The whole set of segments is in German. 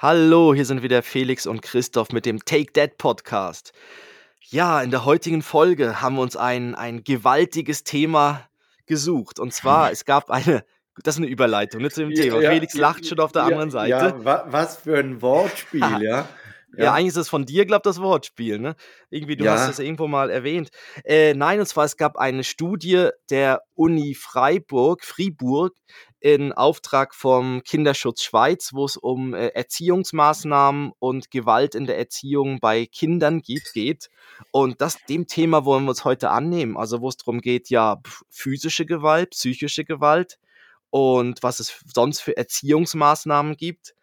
Hallo, hier sind wieder Felix und Christoph mit dem Take That Podcast. Ja, in der heutigen Folge haben wir uns ein, ein gewaltiges Thema gesucht. Und zwar, es gab eine, das ist eine Überleitung ne, zu dem Thema. Ja, Felix lacht schon auf der ja, anderen Seite. Ja, wa was für ein Wortspiel, ja. Ja, eigentlich ist es von dir, glaube ich, das Wortspiel, ne? Irgendwie, du Ja. hast das irgendwo mal erwähnt. Äh, nein, und zwar, es gab eine Studie der Uni Freiburg, Fribourg, in Auftrag vom Kinderschutz Schweiz, wo es um äh, Erziehungsmaßnahmen und Gewalt in der Erziehung bei Kindern geht. geht. Und das, dem Thema wollen wir uns heute annehmen. Also, wo es darum geht, ja, physische Gewalt, psychische Gewalt und was es sonst für Erziehungsmaßnahmen gibt.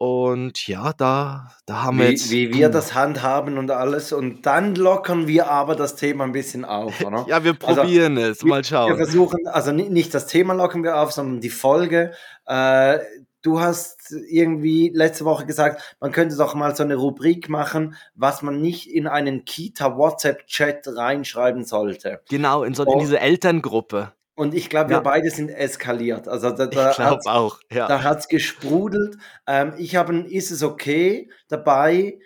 Und ja, da, da haben wir Wie, jetzt. wie wir das handhaben und alles. Und dann lockern wir aber das Thema ein bisschen auf, oder? Ja, wir Also, probieren es. Wir, Mal wir schauen. versuchen, also ni- nicht das Thema locken wir auf, sondern die Folge. Äh, du hast irgendwie letzte Woche gesagt, man könnte doch mal so eine Rubrik machen, was man nicht in einen Kita-WhatsApp-Chat reinschreiben sollte. Genau, in, so, in Oh. diese Elterngruppe. Und ich glaube, wir Ja. beide sind eskaliert. Also da, Ich da glaube hat's- auch. Ja. Da hat es gesprudelt. Ähm, ich habe ein Ist es okay dabei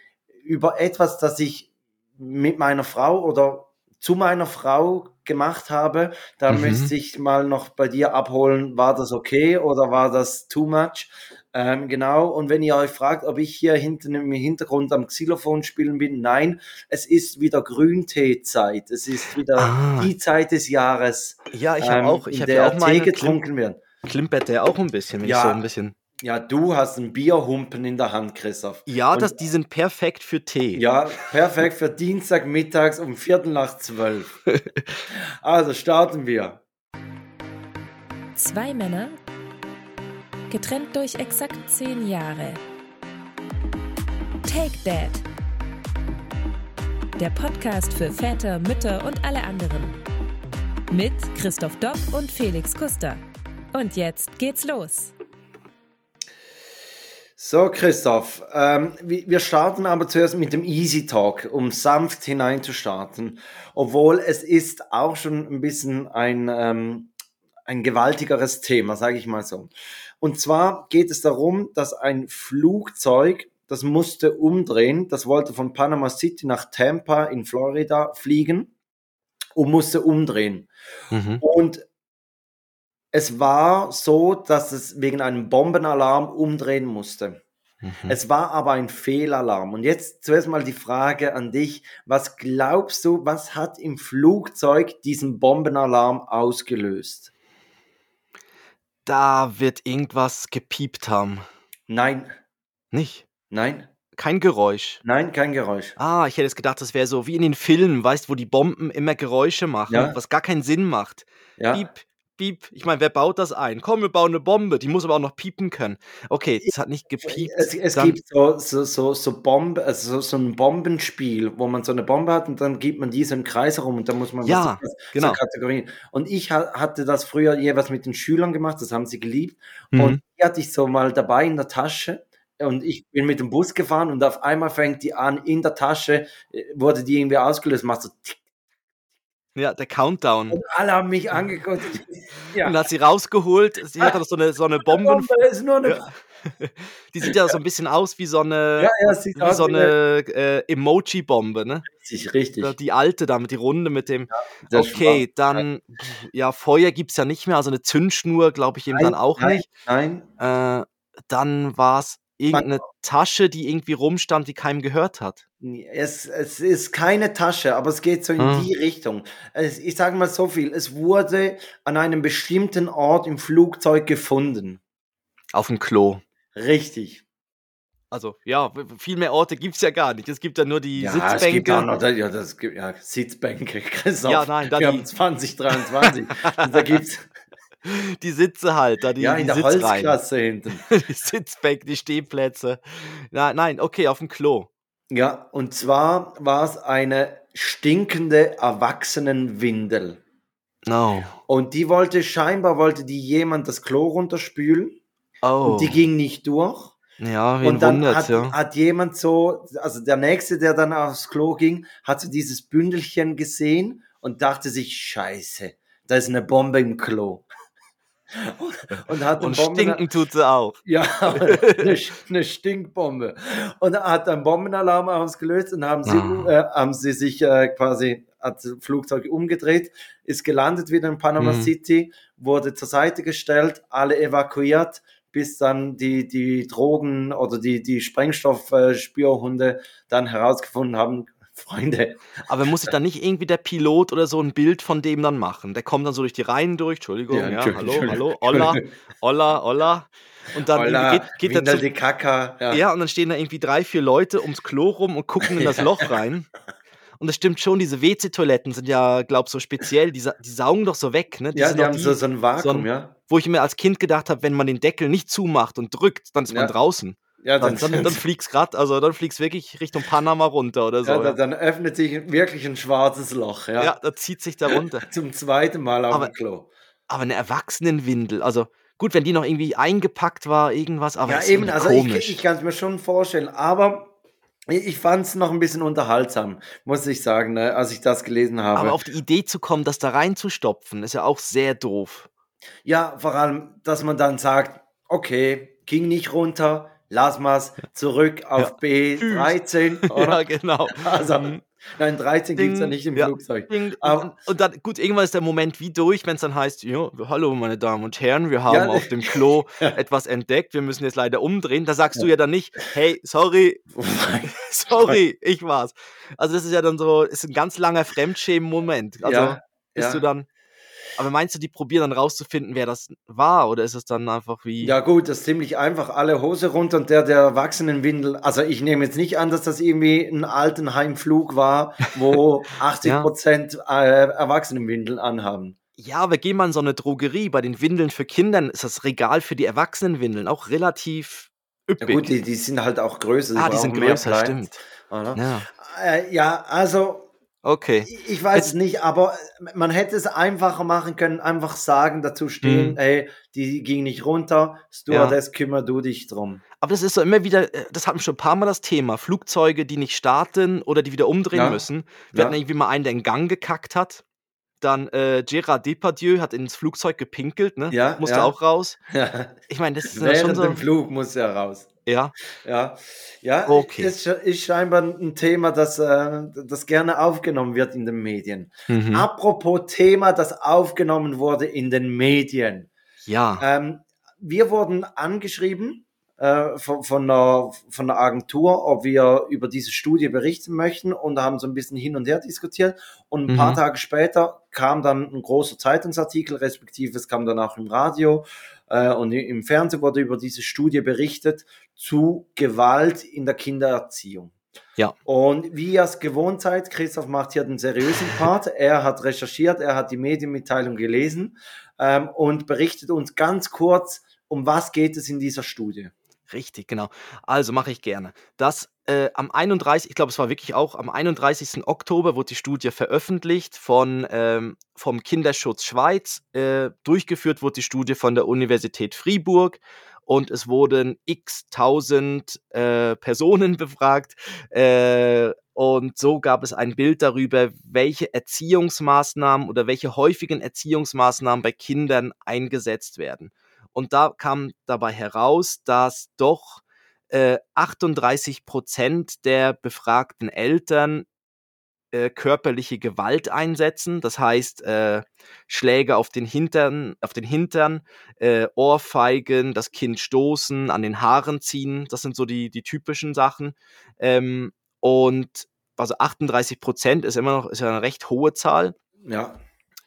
über etwas, das ich mit meiner Frau oder zu meiner Frau gemacht habe. Da Mhm. müsste ich mal noch bei dir abholen, war das okay oder war das too much? Ähm, genau, und wenn ihr euch fragt, ob ich hier hinten im Hintergrund am Xylophon spielen bin, nein, es ist wieder Grünteezeit. Es ist wieder Ah. die Zeit des Jahres, ja, ich habe ähm, auch, ich in habe der ja auch Tee meine Klim getrunken wird. Klimpert der auch ein bisschen, wenn ich Ja. so ein bisschen. Ja, du hast einen Bierhumpen in der Hand, Christoph. Ja, Und- das, die sind perfekt für Tee. Ja, perfekt für Dienstag mittags um Viertel nach zwölf. Also starten wir. Zwei Männer, getrennt durch exakt zehn Jahre. Take That. Der Podcast für Väter, Mütter und alle anderen. Mit Christoph Dopp und Felix Kuster. Und jetzt geht's los. So, Christoph, ähm, wir wir starten aber zuerst mit dem Easy Talk, um sanft hineinzustarten. Obwohl es ist auch schon ein bisschen ein, ähm, ein gewaltigeres Thema, sage ich mal so. Und zwar geht es darum, dass ein Flugzeug, das musste umdrehen, das wollte von Panama City nach Tampa in Florida fliegen und musste umdrehen. Mhm. Und es war so, dass es wegen einem Bombenalarm umdrehen musste. Mhm. Es war aber ein Fehlalarm. Und jetzt zuerst mal die Frage an dich. Was glaubst du, was hat im Flugzeug diesen Bombenalarm ausgelöst? Da wird irgendwas gepiept haben. Nein, Nicht? nein, Kein Geräusch. nein, kein Geräusch. Ah, ich hätte jetzt gedacht, das wäre so wie in den Filmen, weißt wo die Bomben immer Geräusche machen, Ja. was gar keinen Sinn macht. Ja, Piep, piep. Ich meine, wer baut das ein? Komm, wir bauen eine Bombe. Die muss aber auch noch piepen können. Okay, es hat nicht gepiept. es, es gibt so, so, so, so, Bombe, also so, so ein Bombenspiel, wo man so eine Bombe hat und dann gibt man diese im Kreis herum und dann muss man Ja, was, genau. so Kategorien. Und ich ha hatte das früher jeweils mit den Schülern gemacht, das haben sie geliebt. Mhm. Und die hatte ich so mal dabei in der Tasche. Und ich bin mit dem Bus gefahren und auf einmal fängt die an, in der Tasche äh, wurde die irgendwie ausgelöst, macht so tick. Ja, der Countdown. Und alle haben mich angeguckt. Und Ja, dann hat sie rausgeholt. Sie hat dann so eine, so eine Bomben. Bombe ist nur eine. Ja. Die sieht ja so ein bisschen aus wie so eine, Ja, ja, es wie so eine. eine äh, Emoji-Bombe, ne? Richtig, richtig. Die alte da mit die Runde mit dem. Okay, Schwarz- dann, ja, Feuer gibt's ja nicht mehr, also eine Zündschnur glaube ich eben dann auch nein, nicht. Nein, Äh, dann war's irgendeine Tasche, die irgendwie rumstand, die keinem gehört hat. Es, es ist keine Tasche, aber es geht so in Ah. die Richtung. Es, ich sage mal so viel, es wurde an einem bestimmten Ort im Flugzeug gefunden. Auf dem Klo. Richtig. Also, ja, viel mehr Orte gibt's ja gar nicht. Es gibt ja nur die es gibt auch Sitzbänke. noch, ja, das gibt, ja, Sitzbänke, Christoph. Ja, nein, da wir die- haben 2023. und da gibt's Die Sitze halt, da die, ja die in der Sitzreihen. Holzklasse hinten. die Sitzbänke, die Stehplätze. Nein, nein, okay, auf dem Klo. Ja, und zwar war es eine stinkende Erwachsenenwindel. Oh. Und die wollte, scheinbar wollte die jemand das Klo runterspülen Oh. und die ging nicht durch. ja, wen Und dann wundert's, hat, ja. hat jemand so, also der Nächste, der dann aufs Klo ging, hat so dieses Bündelchen gesehen und dachte sich, scheiße, da ist eine Bombe im Klo. und hat Und Bomben stinken tut sie auch. ja, eine, eine Stinkbombe. Und hat einen Bombenalarm ausgelöst und haben sie, Ah. äh, haben sie sich äh, quasi, hat das Flugzeug umgedreht, ist gelandet wieder in Panama Mhm. City, wurde zur Seite gestellt, alle evakuiert, bis dann die, die Drogen oder die, die Sprengstoffspürhunde dann herausgefunden haben, Freunde, Aber muss sich dann nicht irgendwie der Pilot oder so ein Bild von dem dann machen? Der kommt dann so durch die Reihen durch, Entschuldigung, Ja, ja, hallo, hallo. Olla, Olla, Olla. Und dann irgendwie geht, geht er Windel zu, die Kaka. Ja. ja, und dann stehen da irgendwie drei, vier Leute ums Klo rum und gucken in das. Loch rein. Und das stimmt schon, diese WC-Toiletten sind ja, glaub so speziell, die, sa- die saugen doch so weg, ne? Die Ja, die haben die, so, so ein Vakuum, ein- ja. wo ich mir als Kind gedacht habe, wenn man den Deckel nicht zumacht und drückt, dann ist man Ja. draußen. Ja, Dann, dann, dann fliegt's grad, also dann fliegt's wirklich Richtung Panama runter oder so. ja, dann, dann öffnet sich wirklich ein schwarzes Loch, ja. ja da zieht sich da runter. Zum zweiten Mal auf Aber- dem Klo. Aber eine Erwachsenenwindel, also gut, wenn die noch irgendwie eingepackt war, irgendwas, aber ja, eben, also komisch. ich, ich kann es mir schon vorstellen, aber ich, ich fand es noch ein bisschen unterhaltsam, muss ich sagen, ne, als ich das gelesen habe. aber auf die Idee zu kommen, das da reinzustopfen, ist ja auch sehr doof. ja, vor allem, dass man dann sagt, okay, ging nicht runter, lass mal's zurück auf Ja. B13, Ja, oder? genau. Also, Mhm. nein, 13 gibt's ja Ding, nicht im ja. Flugzeug. Ding, Aber- und, und dann, gut, irgendwann ist der Moment wie durch, wenn es dann heißt, ja, hallo meine Damen und Herren, wir haben Ja. auf dem Klo etwas entdeckt, wir müssen jetzt leider umdrehen. Da sagst du ja dann nicht, hey, sorry, sorry, ich war's. Also das ist ja dann so, ist ein ganz langer Fremdschämen-Moment. Also Ja, bist ja. du dann, aber meinst du, die probieren dann rauszufinden, wer das war? Oder ist es dann einfach wie, Ja gut, das ist ziemlich einfach. Alle Hose runter und der der Erwachsenenwindel. Also ich nehme jetzt nicht an, dass das irgendwie ein Altenheimflug war, wo 80 Prozent äh, Erwachsenenwindeln anhaben. Ja, aber geh mal in so eine Drogerie. Bei den Windeln für Kindern ist das Regal für die Erwachsenenwindeln auch relativ Ja üppig. gut, die, die sind halt auch größer. ah, die sind größer, stimmt. Ja, Äh, ja, also okay. ich weiß es nicht, aber man hätte es einfacher machen können, einfach sagen, dazu stehen, Mhm. ey, die ging nicht runter, Stewardess, kümmer du dich drum. Aber das ist so immer wieder, äh, das hatten wir schon ein paar Mal das Thema. Flugzeuge, die nicht starten oder die wieder umdrehen Ja. müssen. Wir hatten Ja. irgendwie mal einen, der in Gang gekackt hat. Dann äh, Gérard Depardieu hat ins Flugzeug gepinkelt, ne? Ja, Musste ja. auch raus. Ja. Ich meine, das ist ja schon Während so. dem Flug muss er raus. Ja, Ja, ja Okay. ist, ist scheinbar ein Thema, das, äh, das gerne aufgenommen wird in den Medien. mhm. Apropos Thema, das aufgenommen wurde in den Medien. ja. Ähm, wir wurden angeschrieben äh, von, von, der, von der Agentur, ob wir über diese Studie berichten möchten und haben so ein bisschen hin und her diskutiert. Und ein paar Mhm. Tage später kam dann ein großer Zeitungsartikel, respektive es kam dann auch im Radio äh, und im Fernsehen wurde über diese Studie berichtet zu Gewalt in der Kindererziehung. Ja. Und wie ihr es gewohnt seid, Christoph macht hier den seriösen Part. Er hat recherchiert, er hat die Medienmitteilung gelesen ähm, und berichtet uns ganz kurz, um was geht es in dieser Studie. Richtig, genau. Also mache ich gerne. Das äh, am 31, ich glaube, es war wirklich auch am 31. Oktober wurde die Studie veröffentlicht von ähm, vom Kinderschutz Schweiz. Äh, durchgeführt wurde die Studie von der Universität Fribourg und es wurden x tausend äh, Personen befragt. Äh, und so gab es ein Bild darüber, welche Erziehungsmaßnahmen oder welche häufigen Erziehungsmaßnahmen bei Kindern eingesetzt werden. Und da kam dabei heraus, dass doch äh, 38 Prozent der befragten Eltern äh, körperliche Gewalt einsetzen. Das heißt, äh, Schläge auf den Hintern, auf den Hintern, äh, Ohrfeigen, das Kind stoßen, an den Haaren ziehen. Das sind so die, die typischen Sachen. Ähm, und also 38 Prozent ist immer noch ist ja eine recht hohe Zahl. Ja,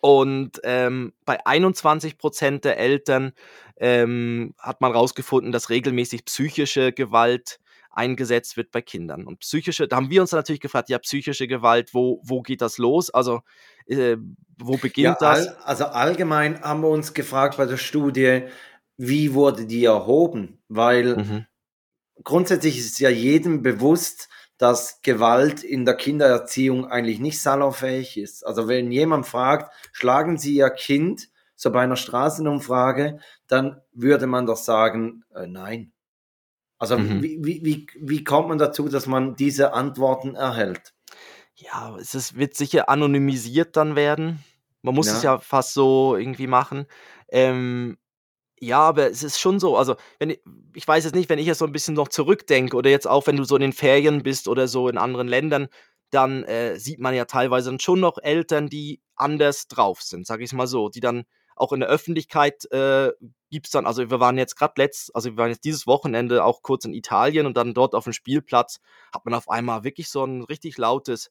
Und ähm, bei 21 Prozent der Eltern ähm, hat man herausgefunden, dass regelmäßig psychische Gewalt eingesetzt wird bei Kindern. Und psychische, da haben wir uns natürlich gefragt, ja, psychische Gewalt, wo, wo geht das los? Also, äh, wo beginnt ja das? all, also allgemein haben wir uns gefragt bei der Studie, wie wurde die erhoben? Weil Mhm. grundsätzlich ist ja jedem bewusst, dass Gewalt in der Kindererziehung eigentlich nicht salonfähig ist. Also wenn jemand fragt, schlagen Sie Ihr Kind, so bei einer Straßenumfrage, dann würde man doch sagen, äh, nein. Also Mhm. wie, wie, wie, wie kommt man dazu, dass man diese Antworten erhält? Ja, es wird sicher anonymisiert dann werden. Man muss es Ja. ja fast so irgendwie machen. Ähm, Ja, aber es ist schon so, also, wenn i ich weiß jetzt nicht, wenn ich jetzt so 'n bisschen noch zurückdenke oder jetzt auch, wenn du so in den Ferien bist oder so in anderen Ländern, dann, äh, sieht man ja teilweise dann schon noch Eltern, die anders drauf sind, sage ich's mal so, die dann auch in der Öffentlichkeit, äh, gibt's dann also, wir waren jetzt grad letzt also, wir waren jetzt dieses Wochenende auch kurz in Italien und dann dort auf'm Spielplatz hat man auf einmal wirklich so 'n richtig lautes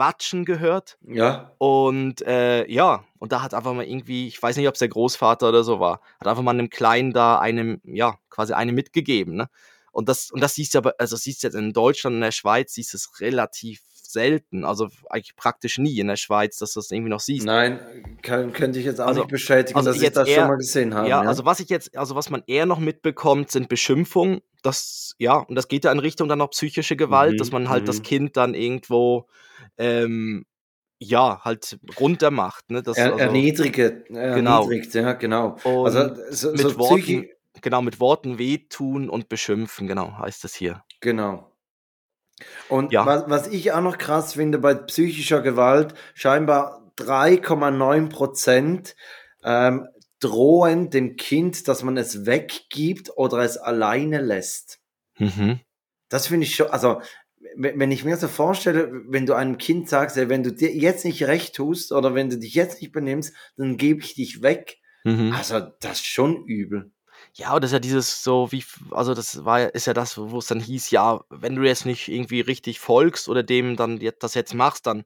Watschen gehört. Ja. Und, äh, ja, und da hat einfach mal irgendwie ich weiß nicht, ob's der Großvater oder so war, hat einfach mal 'nem Kleinen da einem ja, quasi eine mitgegeben, ne? Und das und das siehst du aber also, das siehst du jetzt in Deutschland, in der Schweiz siehst du's relativ selten, also, eigentlich praktisch nie in der Schweiz, dass du's irgendwie noch siehst. Nein, kann könnte ich jetzt auch Also nicht bestätigen, also, dass ich jetzt das schon eher mal gesehen habe, ja, ja. also, was ich jetzt also, was man eher noch mitbekommt, sind Beschimpfungen. Das ja, und das geht ja in Richtung dann auch psychische Gewalt, dass Mhm, man halt das mhm. Kind dann irgendwo, ähm, ja, halt runtermacht, ne? Das Er also erniedrige genau. erniedrigt, ja, genau. Und Also, so so mit Worten Psychi genau, mit Worten wehtun und beschimpfen, genau, heißt es hier. Genau. Und Ja. was was ich auch noch krass finde bei psychischer Gewalt, scheinbar 3,9 %, ähm, drohen dem Kind, dass man es weggibt oder es alleine lässt. Mhm. Das finde ich schon also, wenn ich mir so vorstelle, wenn du einem Kind sagst: „Ey, wenn du dir jetzt nicht recht tust oder wenn du dich jetzt nicht benimmst, dann gebe ich dich weg.“ Mhm. Also, das ist schon übel. Ja, und das ist ja dieses so wie also, das war ja ist ja das, wo's dann hieß: „Ja, wenn du jetzt nicht irgendwie richtig folgst oder dem dann das jetzt machst, dann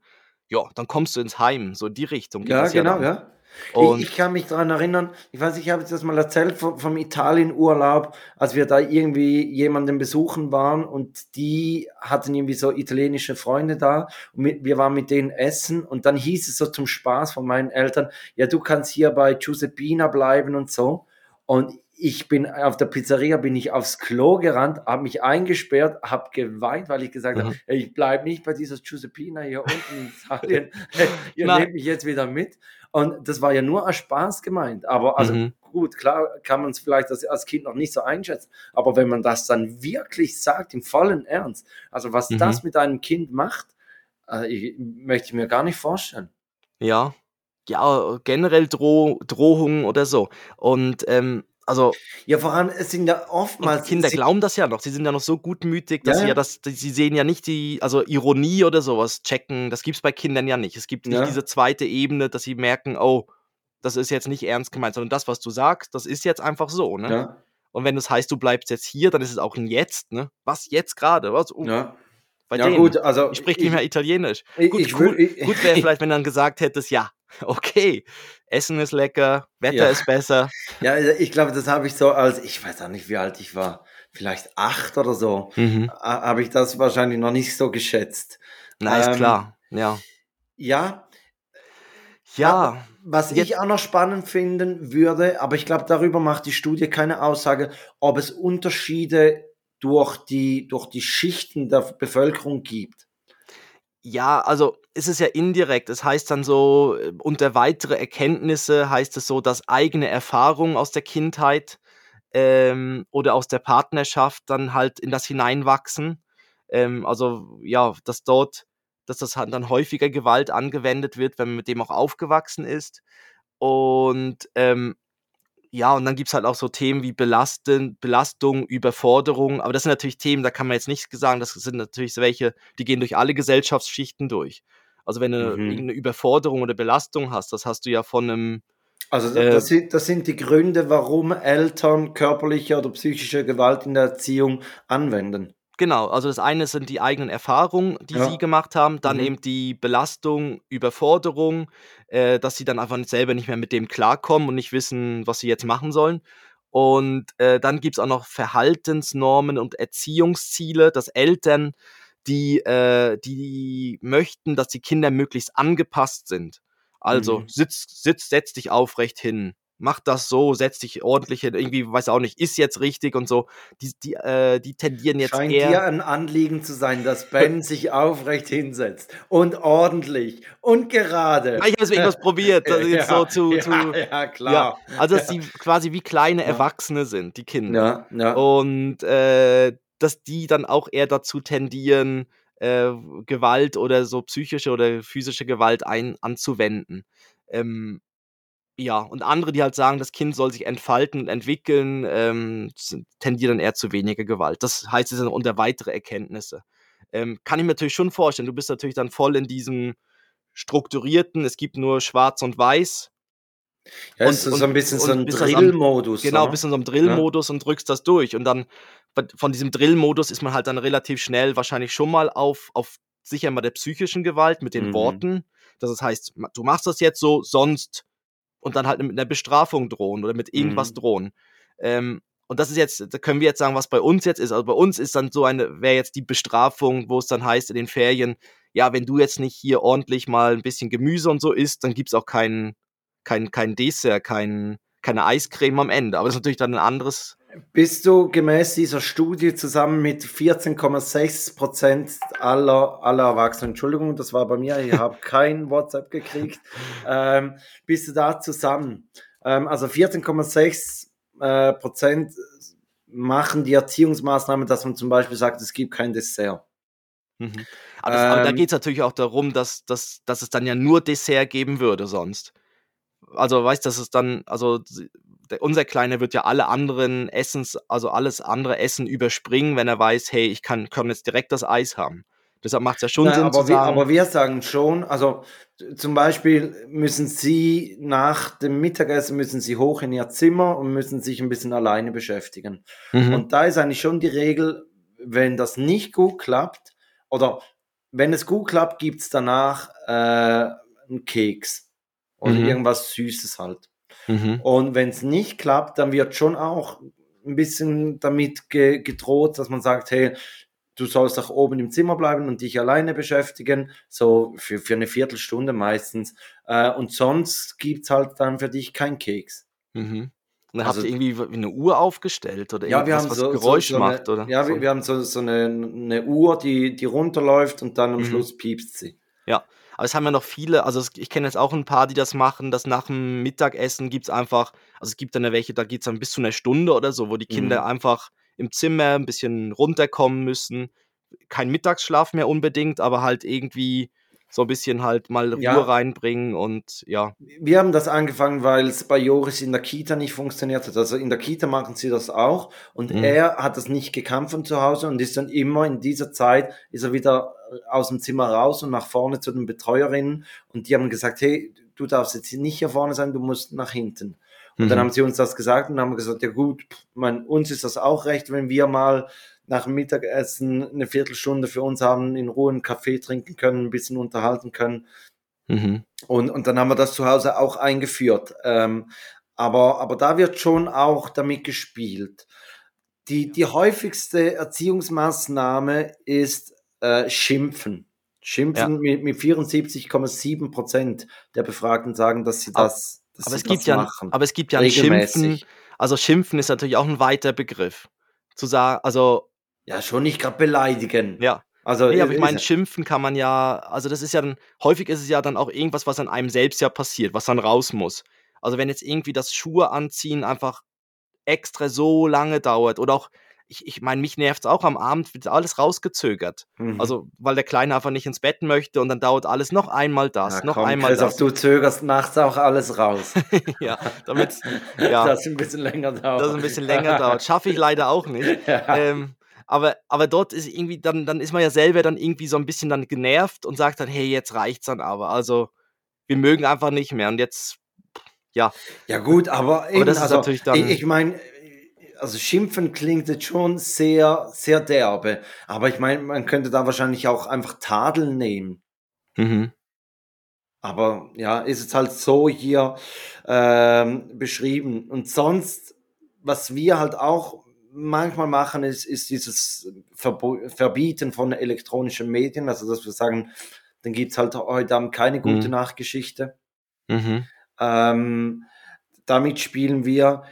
ja, dann kommst du ins Heim.“ So in die Richtung Ja, ja genau, dann. ja. Ich Und ich kann mich dran erinnern, ich weiß ich habe dir das mal erzählt vo vom Italienurlaub, als wir da irgendwie jemanden besuchen waren und die hatten irgendwie so italienische Freunde da und mit wir waren mit denen essen und dann hieß es so zum Spaß von meinen Eltern: „Ja, du kannst hier bei Giuseppina bleiben“ und so. Und ich bin auf der Pizzeria bin ich aufs Klo gerannt, habe mich eingesperrt, habe geweint, weil ich gesagt habe: Mhm. „Ey, ich bleibe nicht bei dieser Giuseppina hier unten in Italien. Ihr Nein. nehmt mich jetzt wieder mit.“ Und das war ja nur als Spaß gemeint. Aber also Mhm. gut, klar kann man's vielleicht als als Kind noch nicht so einschätzen, aber wenn man das dann wirklich sagt im vollen Ernst, also, was Mhm. das mit einem Kind macht, äh, i möchte ich mir gar nicht vorstellen. Ja. Ja, generell Droh Drohungen oder so. Und, ähm, also Ja, vor allem, es sind ja oftmals Kinder glauben das ja noch. Sie sind ja noch so gutmütig, Ja, dass sie ja ja. das sie sehen ja nicht die also, Ironie oder so was checken, das gibt's bei Kindern ja nicht. Es gibt nicht Ja. diese zweite Ebene, dass sie merken: „Oh, das ist jetzt nicht ernst gemeint, sondern das, was du sagst, das ist jetzt einfach so“, ne? Ja. Und wenn es heißt, du bleibst jetzt hier, dann ist es auch 'n Jetzt, ne? „Was, jetzt grade? Was? Oh, Ja. Bei Ja denen. gut, also, Die spricht nicht ich mehr Italienisch.“ i Gut, ich cool gut wäre vielleicht, wenn du dann gesagt hättest: „Ja, okay, Essen ist lecker, Wetter Ja. ist besser.“ Ja, also, ich glaube, das habe ich so als ich weiß auch nicht, wie alt ich war, vielleicht 8 oder so, Mhm. ha habe ich das wahrscheinlich noch nicht so geschätzt. Na, ist Ähm, klar, ja. ja. Ja, was jetzt ich auch noch spannend finden würde, aber ich glaube, darüber macht die Studie keine Aussage, ob es Unterschiede durch die durch die Schichten der Bevölkerung gibt. Ja, also, es ist ja indirekt. Es heißt dann so, äh, unter weitere Erkenntnisse heißt es so, dass eigene Erfahrungen aus der Kindheit, ähm, oder aus der Partnerschaft dann halt in das hineinwachsen. Ähm, also, ja, dass dort dass das halt dann häufiger Gewalt angewendet wird, wenn man mit dem auch aufgewachsen ist. Und, ähm, ja, und dann gibt's halt auch so Themen wie Belasten Belastung, Überforderung, aber das sind natürlich Themen, da kann man jetzt nicht sagen, das sind natürlich so welche, die gehen durch alle Gesellschaftsschichten durch. Also, wenn du Mhm. irgend 'ne Überforderung oder Belastung hast, das hast du ja von 'nem, Also, da äh das sind das sind die Gründe, warum Eltern körperliche oder psychische Gewalt in der Erziehung anwenden. Genau, also, das eine sind die eigenen Erfahrungen, die sie Ja. gemacht haben, dann Mhm. eben die Belastung, Überforderung, äh, dass sie dann einfach selber nicht mehr mit dem klarkommen und nicht wissen, was sie jetzt machen sollen. Und, äh, dann gibt's auch noch Verhaltensnormen und Erziehungsziele, dass Eltern, die äh, die möchten, dass die Kinder möglichst angepasst sind. Also, Mhm. sitz sitz setz dich aufrecht hin, mach das so, setz dich ordentlich hin, irgendwie, weiß auch nicht, iss jetzt richtig und so. Die die äh, die tendieren jetzt Scheint dir eher ein Anliegen zu sein, dass Ben sich aufrecht hinsetzt und ordentlich und gerade. Ja, ich habe es irgendwas probiert, das jetzt so Ja, zu ja, zu ja, ja, klar. also, dass Ja. die quasi wie kleine Ja. Erwachsene sind, die Kinder. Ja, ja. Und, äh, dass die dann auch eher dazu tendieren, äh, Gewalt oder so psychische oder physische Gewalt ein anzuwenden. Ähm Ja, und andere, die halt sagen, das Kind soll sich entfalten und entwickeln, ähm, tendieren eher zu weniger Gewalt. Das heißt, es sind unter weitere Erkenntnisse. Ähm, kann ich mir natürlich schon vorstellen. Du bist natürlich dann voll in diesem strukturierten, es gibt nur schwarz und weiß. Ja, und, ist so ein bisschen so ein Drill-Modus. Genau, ein bisschen so ein Drill-Modus und drückst das durch. Und dann von diesem Drill-Modus ist man halt dann relativ schnell wahrscheinlich schon mal auf, auf sicher mal der psychischen Gewalt mit den mhm. Worten. Das heißt, du machst das jetzt so, sonst und dann halt mit einer Bestrafung drohen oder mit irgendwas mhm. drohen. Ähm, und das ist jetzt, da können wir jetzt sagen, was bei uns jetzt ist. Also bei uns ist dann so eine, wäre jetzt die Bestrafung, wo es dann heißt in den Ferien, ja, wenn du jetzt nicht hier ordentlich mal ein bisschen Gemüse und so isst, dann gibt es auch kein, kein, kein Dessert, kein, keine Eiscreme am Ende. Aber das ist natürlich dann ein anderes bist du gemäß dieser Studie zusammen mit 14,6 Prozent aller, aller Erwachsenen, Entschuldigung, das war bei mir, ich habe kein WhatsApp gekriegt, ähm, bist du da zusammen? Ähm, also 14,6 äh, Prozent machen die Erziehungsmaßnahmen, dass man zum Beispiel sagt, es gibt kein Dessert. Mhm. Aber, das, ähm, aber, da ähm. geht es natürlich auch darum, dass, dass, dass es dann ja nur Dessert geben würde sonst. Also weißt du, dass es dann, also der, unser Kleiner wird ja alle anderen Essens, also alles andere Essen überspringen, wenn er weiß, hey, ich kann, kann jetzt direkt das Eis haben. Deshalb macht es ja schon Nein, Sinn aber zu sagen. Wir, aber wir sagen schon, also zum Beispiel müssen Sie nach dem Mittagessen müssen Sie hoch in Ihr Zimmer und müssen sich ein bisschen alleine beschäftigen. Mhm. Und da ist eigentlich schon die Regel, wenn das nicht gut klappt oder wenn es gut klappt, gibt es danach äh, einen Keks oder mhm. irgendwas Süßes halt. Mhm. Und wenn es nicht klappt, dann wird schon auch ein bisschen damit ge gedroht, dass man sagt, hey, du sollst auch oben im Zimmer bleiben und dich alleine beschäftigen, so für, für eine Viertelstunde meistens. Äh, und sonst gibt es halt dann für dich keinen Keks. Mhm. Und dann also, habt ihr irgendwie eine Uhr aufgestellt oder ja, wir haben was so, Geräusch so, so macht? Eine, oder? Ja, wir, wir haben so, so eine, eine Uhr, die, die runterläuft und dann am mhm. Schluss piepst sie. Ja, aber es haben ja noch viele, also ich kenne jetzt auch ein paar, die das machen, dass nach dem Mittagessen gibt es einfach, also es gibt dann welche, da geht es dann bis zu einer Stunde oder so, wo die Kinder mhm. einfach im Zimmer ein bisschen runterkommen müssen. Kein Mittagsschlaf mehr unbedingt, aber halt irgendwie so ein bisschen halt mal Ruhe ja. reinbringen und ja. Wir haben das angefangen, weil es bei Joris in der Kita nicht funktioniert hat. Also in der Kita machen sie das auch und mhm. er hat das nicht gekannt von zu Hause und ist dann immer in dieser Zeit, ist er wieder aus dem Zimmer raus und nach vorne zu den Betreuerinnen und die haben gesagt, hey, du darfst jetzt nicht hier vorne sein, du musst nach hinten. Und mhm. dann haben sie uns das gesagt und haben gesagt, ja gut, man, uns ist das auch recht, wenn wir mal nach dem Mittagessen eine Viertelstunde für uns haben, in Ruhe einen Kaffee trinken können, ein bisschen unterhalten können. Mhm. Und, und dann haben wir das zu Hause auch eingeführt. Ähm, aber, aber da wird schon auch damit gespielt. Die, die häufigste Erziehungsmaßnahme ist äh, Schimpfen. Schimpfen ja. mit, mit 74,7 Prozent der Befragten sagen, dass sie das, dass aber sie es gibt ja, machen. Aber es gibt ja ein Schimpfen. Also Schimpfen ist natürlich auch ein weiter Begriff. Zu sagen, also ja, schon nicht gerade beleidigen. Ja. Also, nee, aber ich meine, schimpfen kann man ja, also das ist ja dann, häufig ist es ja dann auch irgendwas, was an einem selbst ja passiert, was dann raus muss. Also wenn jetzt irgendwie das Schuhe anziehen einfach extra so lange dauert oder auch, ich, ich meine, mich nervt es auch am Abend, wird alles rausgezögert. Mhm. Also, weil der Kleine einfach nicht ins Bett möchte und dann dauert alles noch einmal das, ja, noch komm, einmal Christoph, das. Du zögerst nachts auch alles raus. ja, damit ja, das ein bisschen länger dauert. Das ein bisschen länger dauert. Schaffe ich leider auch nicht. Ja. Ähm, aber, aber dort ist irgendwie, dann, dann ist man ja selber dann irgendwie so ein bisschen dann genervt und sagt dann, hey, jetzt reicht's dann aber. Also, wir mögen einfach nicht mehr. Und jetzt, ja. Ja, gut, aber, eben, aber das ist also, natürlich dann. Ich, ich meine, also schimpfen klingt jetzt schon sehr, sehr derbe. Aber ich meine, man könnte da wahrscheinlich auch einfach Tadeln nehmen. Mhm. Aber ja, ist es halt so hier ähm, beschrieben. Und sonst, was wir halt auch manchmal machen, ist, ist dieses Verbo Verbieten von elektronischen Medien. Also, dass wir sagen, dann gibt es halt heute Abend keine gute mhm. Nachgeschichte. Mhm. Ähm, damit spielen wir.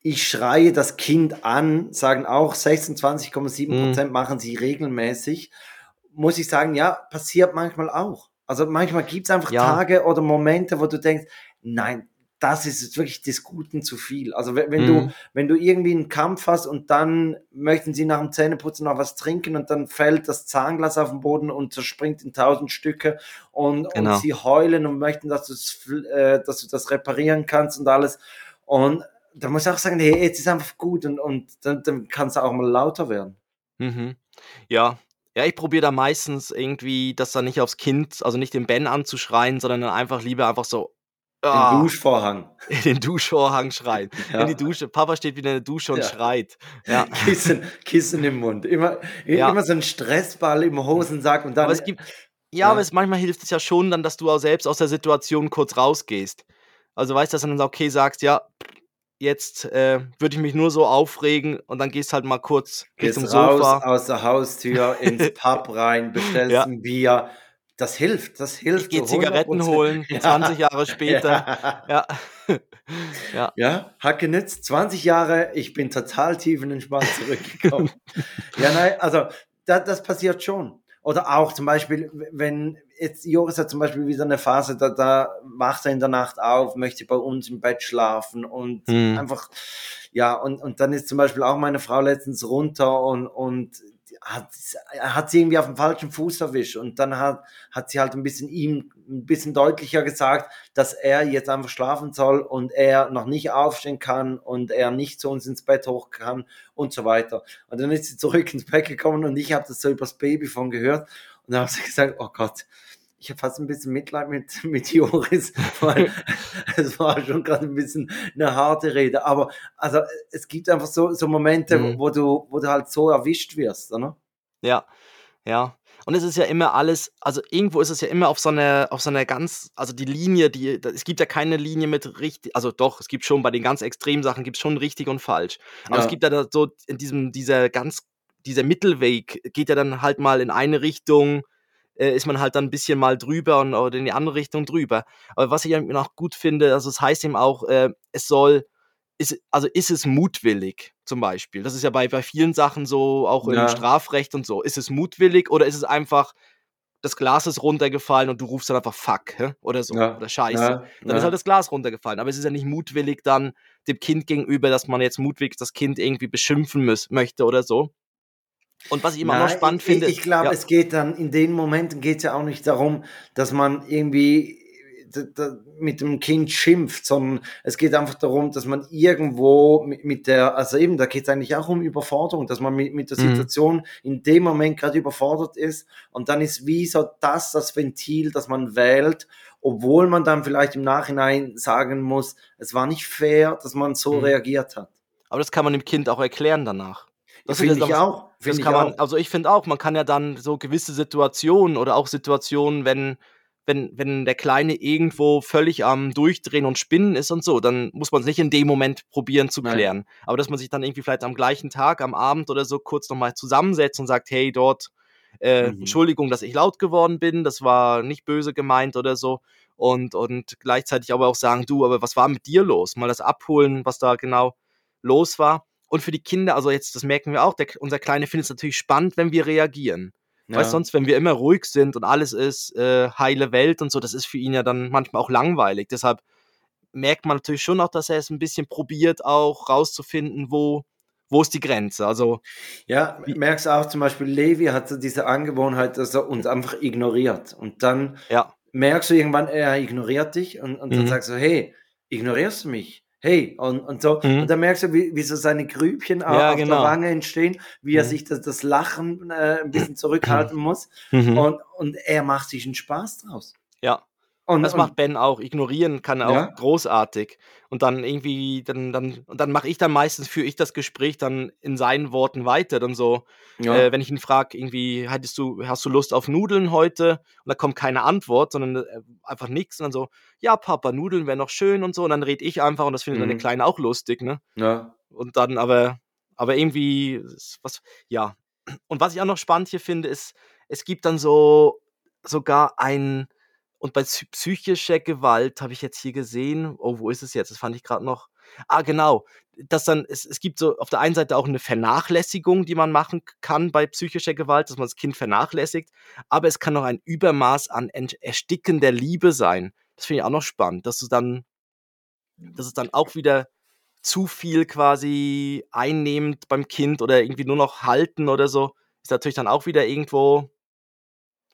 Ich schreie das Kind an, sagen auch 26,7 Prozent mhm. machen sie regelmäßig. Muss ich sagen, ja, passiert manchmal auch. Also manchmal gibt es einfach ja. Tage oder Momente, wo du denkst, nein, das ist wirklich des Guten zu viel. Also wenn, wenn Mhm. du, wenn du irgendwie einen Kampf hast und dann möchten sie nach dem Zähneputzen noch was trinken und dann fällt das Zahnglas auf den Boden und zerspringt in tausend Stücke und, Genau. und sie heulen und möchten, dass, äh, dass du das reparieren kannst und alles. Und da muss ich auch sagen, hey, jetzt ist einfach gut und, und dann, dann kann es auch mal lauter werden. Mhm. Ja. Ja, ich probiere da meistens irgendwie, das dann nicht aufs Kind, also nicht den Ben anzuschreien, sondern dann einfach lieber einfach so Den ah, Duschvorhang. in den Duschvorhang schreien. Ja. In die Dusche. Papa steht wieder in der Dusche und Ja. schreit. Ja. Kissen, Kissen im Mund. Immer, Ja. immer so ein Stressball im Hosensack und dann. Aber es gibt, ja, aber es, manchmal hilft es ja schon dann, dass du auch selbst aus der Situation kurz rausgehst. Also weißt du, dass du dann okay sagst, ja, jetzt äh, würde ich mich nur so aufregen und dann gehst halt mal kurz gehst Richtung raus Sofa. aus der Haustür ins Pub rein, bestellst ein Bier. Das hilft, das hilft. Ich gehe Zigaretten 100%. holen, Ja. 20 Jahre später. Ja. Ja. ja. ja, hat genützt. 20 Jahre, ich bin total tiefenentspannt zurückgekommen. ja, nein, also da, das passiert schon. Oder auch zum Beispiel, wenn jetzt Joris hat zum Beispiel wieder eine Phase, da, da wacht er in der Nacht auf, möchte bei uns im Bett schlafen und Mhm. einfach, ja, und, und dann ist zum Beispiel auch meine Frau letztens runter und, und hat, hat sie irgendwie auf dem falschen Fuß erwischt und dann hat, hat sie halt ein bisschen ihm ein bisschen deutlicher gesagt, dass er jetzt einfach schlafen soll und er noch nicht aufstehen kann und er nicht zu uns ins Bett hoch kann und so weiter. Und dann ist sie zurück ins Bett gekommen und ich habe das so übers Babyphone gehört und dann habe sie gesagt, oh Gott, ich habe fast ein bisschen Mitleid mit, mit Joris, weil es war schon gerade ein bisschen eine harte Rede. Aber also es gibt einfach so, so Momente, Mhm. wo, du, wo du halt so erwischt wirst, oder? Ja, ja. Und es ist ja immer alles, also irgendwo ist es ja immer auf so einer, auf so einer ganz, also die Linie, die, es gibt ja keine Linie mit richtig, also doch, es gibt schon bei den ganz extremen Sachen gibt es schon richtig und falsch. Aber Ja. es gibt ja da so in diesem, dieser ganz, dieser Mittelweg geht ja dann halt mal in eine Richtung, äh, ist man halt dann ein bisschen mal drüber und oder in die andere Richtung drüber. Aber was ich eben auch gut finde, also es heißt eben auch, äh, es soll, ist, also ist es mutwillig zum Beispiel. Das ist ja bei, bei vielen Sachen so, auch Ja. im Strafrecht und so. Ist es mutwillig oder ist es einfach, das Glas ist runtergefallen und du rufst dann einfach Fuck hä? oder so Ja. oder Scheiße. Ja, Dann ist halt das Glas runtergefallen. Aber es ist ja nicht mutwillig dann dem Kind gegenüber, dass man jetzt mutwillig das Kind irgendwie beschimpfen muss, möchte oder so. Und was ich immer noch Nein, spannend ich, finde. Ich, ich glaube, ja, es geht dann, in den Momenten geht es ja auch nicht darum, dass man irgendwie mit dem Kind schimpft, sondern es geht einfach darum, dass man irgendwo mit, der, also eben, da geht es eigentlich auch um Überforderung, dass man mit, mit der Mhm. Situation in dem Moment gerade überfordert ist und dann ist wie so das das Ventil, das man wählt, obwohl man dann vielleicht im Nachhinein sagen muss, es war nicht fair, dass man so Mhm. reagiert hat. aber das kann man dem Kind auch erklären danach. Das Finde ich auch- Finde ich man, auch. also ich finde auch, man kann ja dann so gewisse Situationen oder auch Situationen, wenn, wenn, wenn der Kleine irgendwo völlig am Durchdrehen und Spinnen ist und so, dann muss man es nicht in dem Moment probieren zu Nein. klären. Aber dass man sich dann irgendwie vielleicht am gleichen Tag, am Abend oder so kurz nochmal zusammensetzt und sagt, hey, dort, äh, Mhm. Entschuldigung, dass ich laut geworden bin, das war nicht böse gemeint oder so. Und, und gleichzeitig aber auch sagen, du, aber was war mit dir los? Mal das abholen, was da genau los war. Und für die Kinder, also jetzt, das merken wir auch, der, unser Kleine findet es natürlich spannend, wenn wir reagieren. Ja. Weißt sonst, wenn wir immer ruhig sind und alles ist äh, heile Welt und so, das ist für ihn ja dann manchmal auch langweilig. Deshalb merkt man natürlich schon auch, dass er es ein bisschen probiert, auch rauszufinden, wo, wo ist die Grenze. Also, Ja, merkst auch zum Beispiel, Levi hat so diese Angewohnheit, dass er uns einfach ignoriert. Und dann ja, merkst du irgendwann, er ignoriert dich und, und dann Mhm. sagst du, hey, ignorierst du mich? Hey, und, und so. Mhm. Und dann merkst du, wie, wie so seine Grübchen auch Ja, auf genau. der Wange entstehen, wie er Mhm. sich das, das Lachen äh, ein bisschen zurückhalten muss. mhm. Und, und er macht sich einen Spaß draus. ja. Und, Das und, macht Ben auch. Ignorieren kann er auch Ja. großartig. Und dann irgendwie, dann, dann, und dann mache ich dann meistens, führe ich das Gespräch dann in seinen Worten weiter. Dann so, ja. äh, wenn ich ihn frage, irgendwie, hattest du, hast du Lust auf Nudeln heute? Und da kommt keine Antwort, sondern äh, einfach nichts. Und dann so, ja, Papa, Nudeln wäre noch schön und so. Und dann rede ich einfach und das findet dann der Mhm. Kleine auch lustig, ne? ja. Und dann aber, aber irgendwie, was, ja. Und was ich auch noch spannend hier finde, ist, es gibt dann so sogar ein, und bei psy- psychischer Gewalt habe ich jetzt hier gesehen, oh, wo ist es jetzt? Das fand ich gerade noch. Ah, genau. Dass dann, es, es gibt so auf der einen Seite auch eine Vernachlässigung, die man machen kann bei psychischer Gewalt, dass man das Kind vernachlässigt, aber es kann auch ein Übermaß an erstickender Liebe sein. Das finde ich auch noch spannend, dass du dann dass es dann auch wieder zu viel quasi einnehmend beim Kind oder irgendwie nur noch halten oder so, ist natürlich dann auch wieder irgendwo,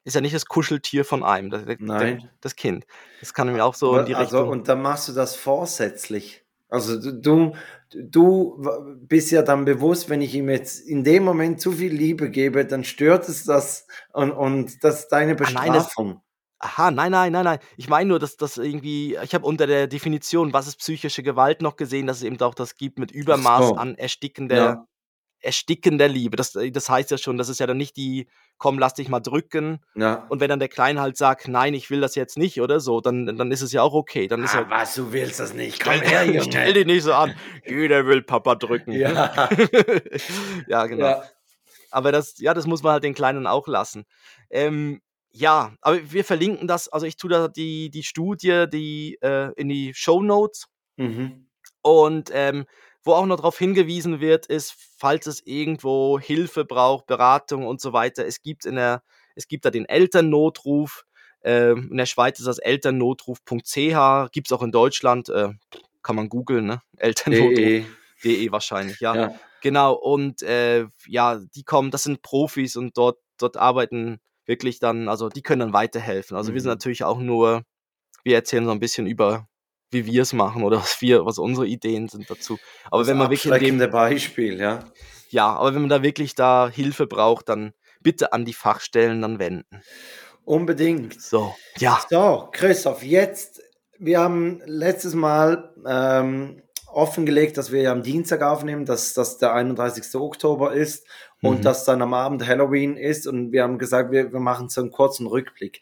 ist ja nicht das Kuscheltier von einem, das, Nein. das Kind. Das kann nämlich auch so in die also, Richtung. und dann machst du das vorsätzlich. Also du, du bist ja dann bewusst, wenn ich ihm jetzt in dem Moment zu viel Liebe gebe, dann stört es das und, und das ist deine Ah, nein, Bestrafung. Aha, nein, nein, nein, nein. Ich meine nur, dass das irgendwie, ich habe unter der Definition, was ist psychische Gewalt, noch gesehen, dass es eben auch das gibt mit Übermaß so. an erstickender, Ja. Erstickender Liebe. Das, das heißt ja schon, das ist ja dann nicht die, komm, lass dich mal drücken. Ja. Und wenn dann der Kleine halt sagt, nein, ich will das jetzt nicht oder so, dann, dann ist es ja auch okay. Dann ist Ah, ja, was, du willst das nicht. Komm stell, her, stell Junge. dich nicht so an. Jeder will Papa drücken. Ja. ja, genau. ja. Aber das, ja, das muss man halt den Kleinen auch lassen. Ähm, ja, aber wir verlinken das, also ich tue da die, die Studie die, äh, in die Show Notes Mhm. und ähm, wo auch noch darauf hingewiesen wird, ist, falls es irgendwo Hilfe braucht, Beratung und so weiter, es gibt in der, es gibt da den Elternnotruf. ähm, in der Schweiz ist das elternnotruf.ch, gibt es auch in Deutschland, äh, kann man googeln, ne? Elternnotruf.de DE. Wahrscheinlich, ja. Ja. Genau, und äh, ja, die kommen, das sind Profis und dort, dort arbeiten wirklich dann, also die können dann weiterhelfen. Also wir sind Mhm. natürlich auch nur, wir erzählen so ein bisschen über, wie wir es machen oder was wir, was unsere Ideen sind dazu. Aber Das wenn man wirklich in dem, Beispiel, ja. ja, aber wenn man da wirklich da Hilfe braucht, dann bitte an die Fachstellen dann wenden. Unbedingt. So, ja. So, Christoph, jetzt, wir haben letztes Mal ähm, offengelegt, dass wir ja am Dienstag aufnehmen, dass das der 31. Oktober ist und Mhm. dass dann am Abend Halloween ist und wir haben gesagt, wir, wir machen so einen kurzen Rückblick.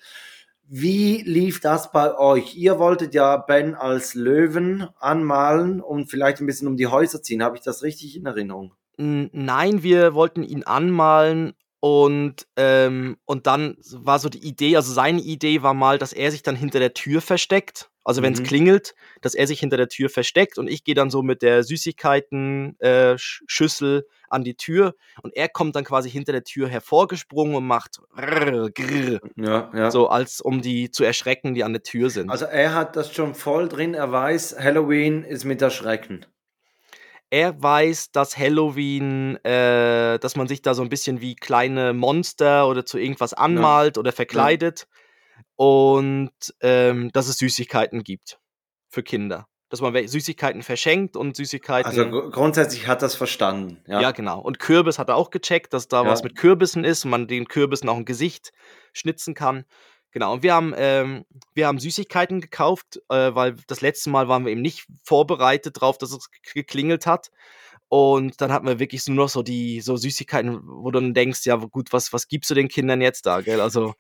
Wie lief das bei euch? Ihr wolltet ja Ben als Löwen anmalen und vielleicht ein bisschen um die Häuser ziehen. Habe ich das richtig in Erinnerung? Nein, wir wollten ihn anmalen und, ähm, und dann war so die Idee, also seine Idee war mal, dass er sich dann hinter der Tür versteckt. Also wenn es Mhm. klingelt, dass er sich hinter der Tür versteckt und ich gehe dann so mit der Süßigkeiten-Schüssel an die Tür und er kommt dann quasi hinter der Tür hervorgesprungen und macht rrr, grrr, Ja, ja. so als um die zu erschrecken, die an der Tür sind. Also er hat das schon voll drin. Er weiß, Halloween ist mit Erschrecken. er weiß, dass Halloween, äh, dass man sich da so ein bisschen wie kleine Monster oder zu irgendwas anmalt oder verkleidet und ähm, dass es Süßigkeiten gibt für Kinder. Dass man Süßigkeiten verschenkt und Süßigkeiten. Also gr- grundsätzlich hat das verstanden. Ja. ja. genau. Und Kürbis hat er auch gecheckt, dass da Ja. was mit Kürbissen ist und man den Kürbissen auch ein Gesicht schnitzen kann. Genau, und wir haben, ähm, wir haben Süßigkeiten gekauft, äh, weil das letzte Mal waren wir eben nicht vorbereitet drauf, dass es geklingelt hat. Und dann hatten wir wirklich nur noch so die so Süßigkeiten, wo du dann denkst, ja gut, was, was gibst du den Kindern jetzt da, gell? Also,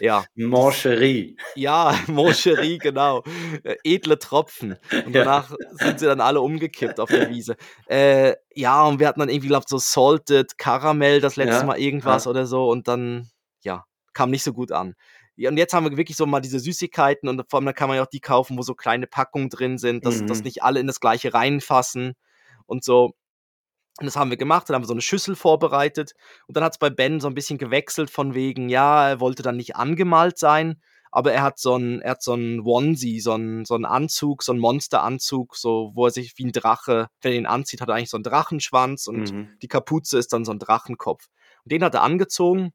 ja, Mancherie. ja, Moncherie, genau. Äh, edle Tropfen. Und Ja. danach sind sie dann alle umgekippt auf der Wiese. Äh, ja, und wir hatten dann irgendwie, glaube so Salted Caramel das letzte Ja, Mal irgendwas ja. oder so. Und dann, ja, kam nicht so gut an. Ja, und jetzt haben wir wirklich so mal diese Süßigkeiten und vor allem dann kann man ja auch die kaufen, wo so kleine Packungen drin sind, dass, dass Mhm. nicht alle in das gleiche reinfassen und so. Und das haben wir gemacht, dann haben wir so eine Schüssel vorbereitet und dann hat es bei Ben so ein bisschen gewechselt von wegen, ja, er wollte dann nicht angemalt sein, aber er hat so einen, er hat so einen Onesie, so einen, so einen Anzug, so einen Monsteranzug, so, wo er sich wie ein Drache, wenn er ihn anzieht, hat er eigentlich so einen Drachenschwanz und Mhm. die Kapuze ist dann so ein Drachenkopf. Und den hat er angezogen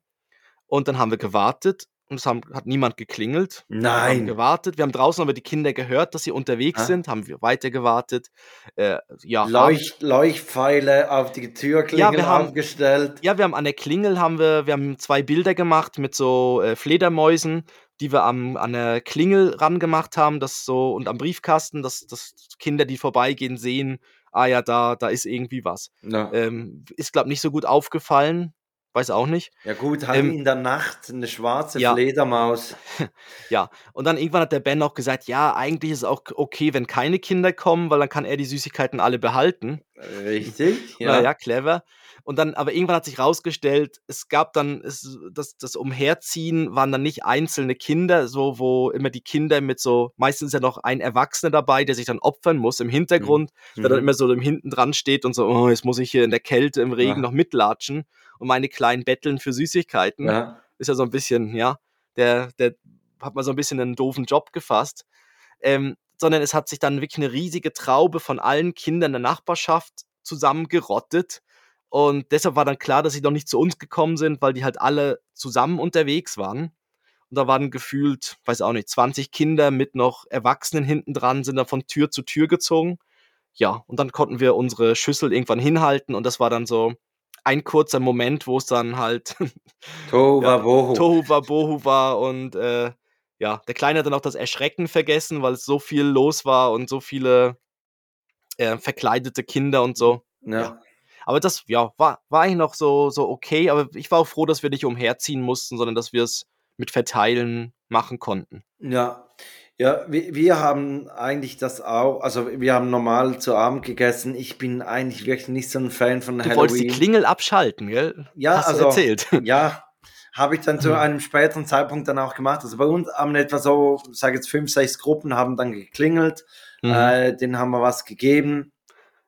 und dann haben wir gewartet und es haben, hat niemand geklingelt. Wir haben Nein. gewartet. Wir haben draußen aber die Kinder gehört, dass sie unterwegs Ah. sind, haben wir weiter gewartet. Äh, ja, haben- Leucht, Leuchtpfeile auf die Türklingel wir haben- aufgestellt. Ja, wir haben an der Klingel haben wir, wir haben zwei Bilder gemacht mit so äh, Fledermäusen, die wir am, an der Klingel ran gemacht haben, das so und am Briefkasten, dass, dass Kinder, die vorbeigehen, sehen, ah ja, da, da ist irgendwie was. Ja. Ähm, ist, glaube nicht so gut aufgefallen, weiß auch nicht. ja gut, halt ähm, in der Nacht eine schwarze ja. Fledermaus. Ja, und dann irgendwann hat der Ben auch gesagt, ja, eigentlich ist es auch okay, wenn keine Kinder kommen, weil dann kann er die Süßigkeiten alle behalten. Richtig? Ja. ja, clever. Und dann, aber irgendwann hat sich rausgestellt, es gab dann, es, das, das Umherziehen waren dann nicht einzelne Kinder, so wo immer die Kinder mit so, meistens ist ja noch ein Erwachsener dabei, der sich dann opfern muss im Hintergrund, der dann Mhm. immer so im hinten dran steht und so, oh, jetzt muss ich hier in der Kälte, im Regen Ja. noch mitlatschen und meine kleinen betteln für Süßigkeiten. Ja. Ist ja so ein bisschen, ja, der, der hat mal so ein bisschen einen doofen Job gefasst. Ähm, sondern es hat sich dann wirklich eine riesige Traube von allen Kindern der Nachbarschaft zusammengerottet. Und deshalb war dann klar, dass sie noch nicht zu uns gekommen sind, weil die halt alle zusammen unterwegs waren. Und da waren gefühlt, weiß auch nicht, 20 Kinder mit noch Erwachsenen hinten dran, sind dann von Tür zu Tür gezogen. Ja, und dann konnten wir unsere Schüssel irgendwann hinhalten und das war dann so ein kurzer Moment, wo es dann halt Tohu Wabohu. Tohu Wabohu war und äh, ja, der Kleine hat dann auch das Erschrecken vergessen, weil es so viel los war und so viele äh, verkleidete Kinder und so. Ja. Aber das, ja, war, war eigentlich noch so, so okay, aber ich war auch froh, dass wir nicht umherziehen mussten, sondern dass wir es mit Verteilen machen konnten. Ja, ja, wir, wir haben eigentlich das auch, also wir haben normal zu Abend gegessen. Ich bin eigentlich wirklich nicht so ein Fan von Du Halloween. wolltest die Klingel abschalten, gell? Ja, Hast also du erzählt. ja, habe ich dann zu Mhm. einem späteren Zeitpunkt dann auch gemacht. Also bei uns haben etwa so, sage jetzt fünf, sechs Gruppen haben dann geklingelt, Mhm. äh, denen haben wir was gegeben.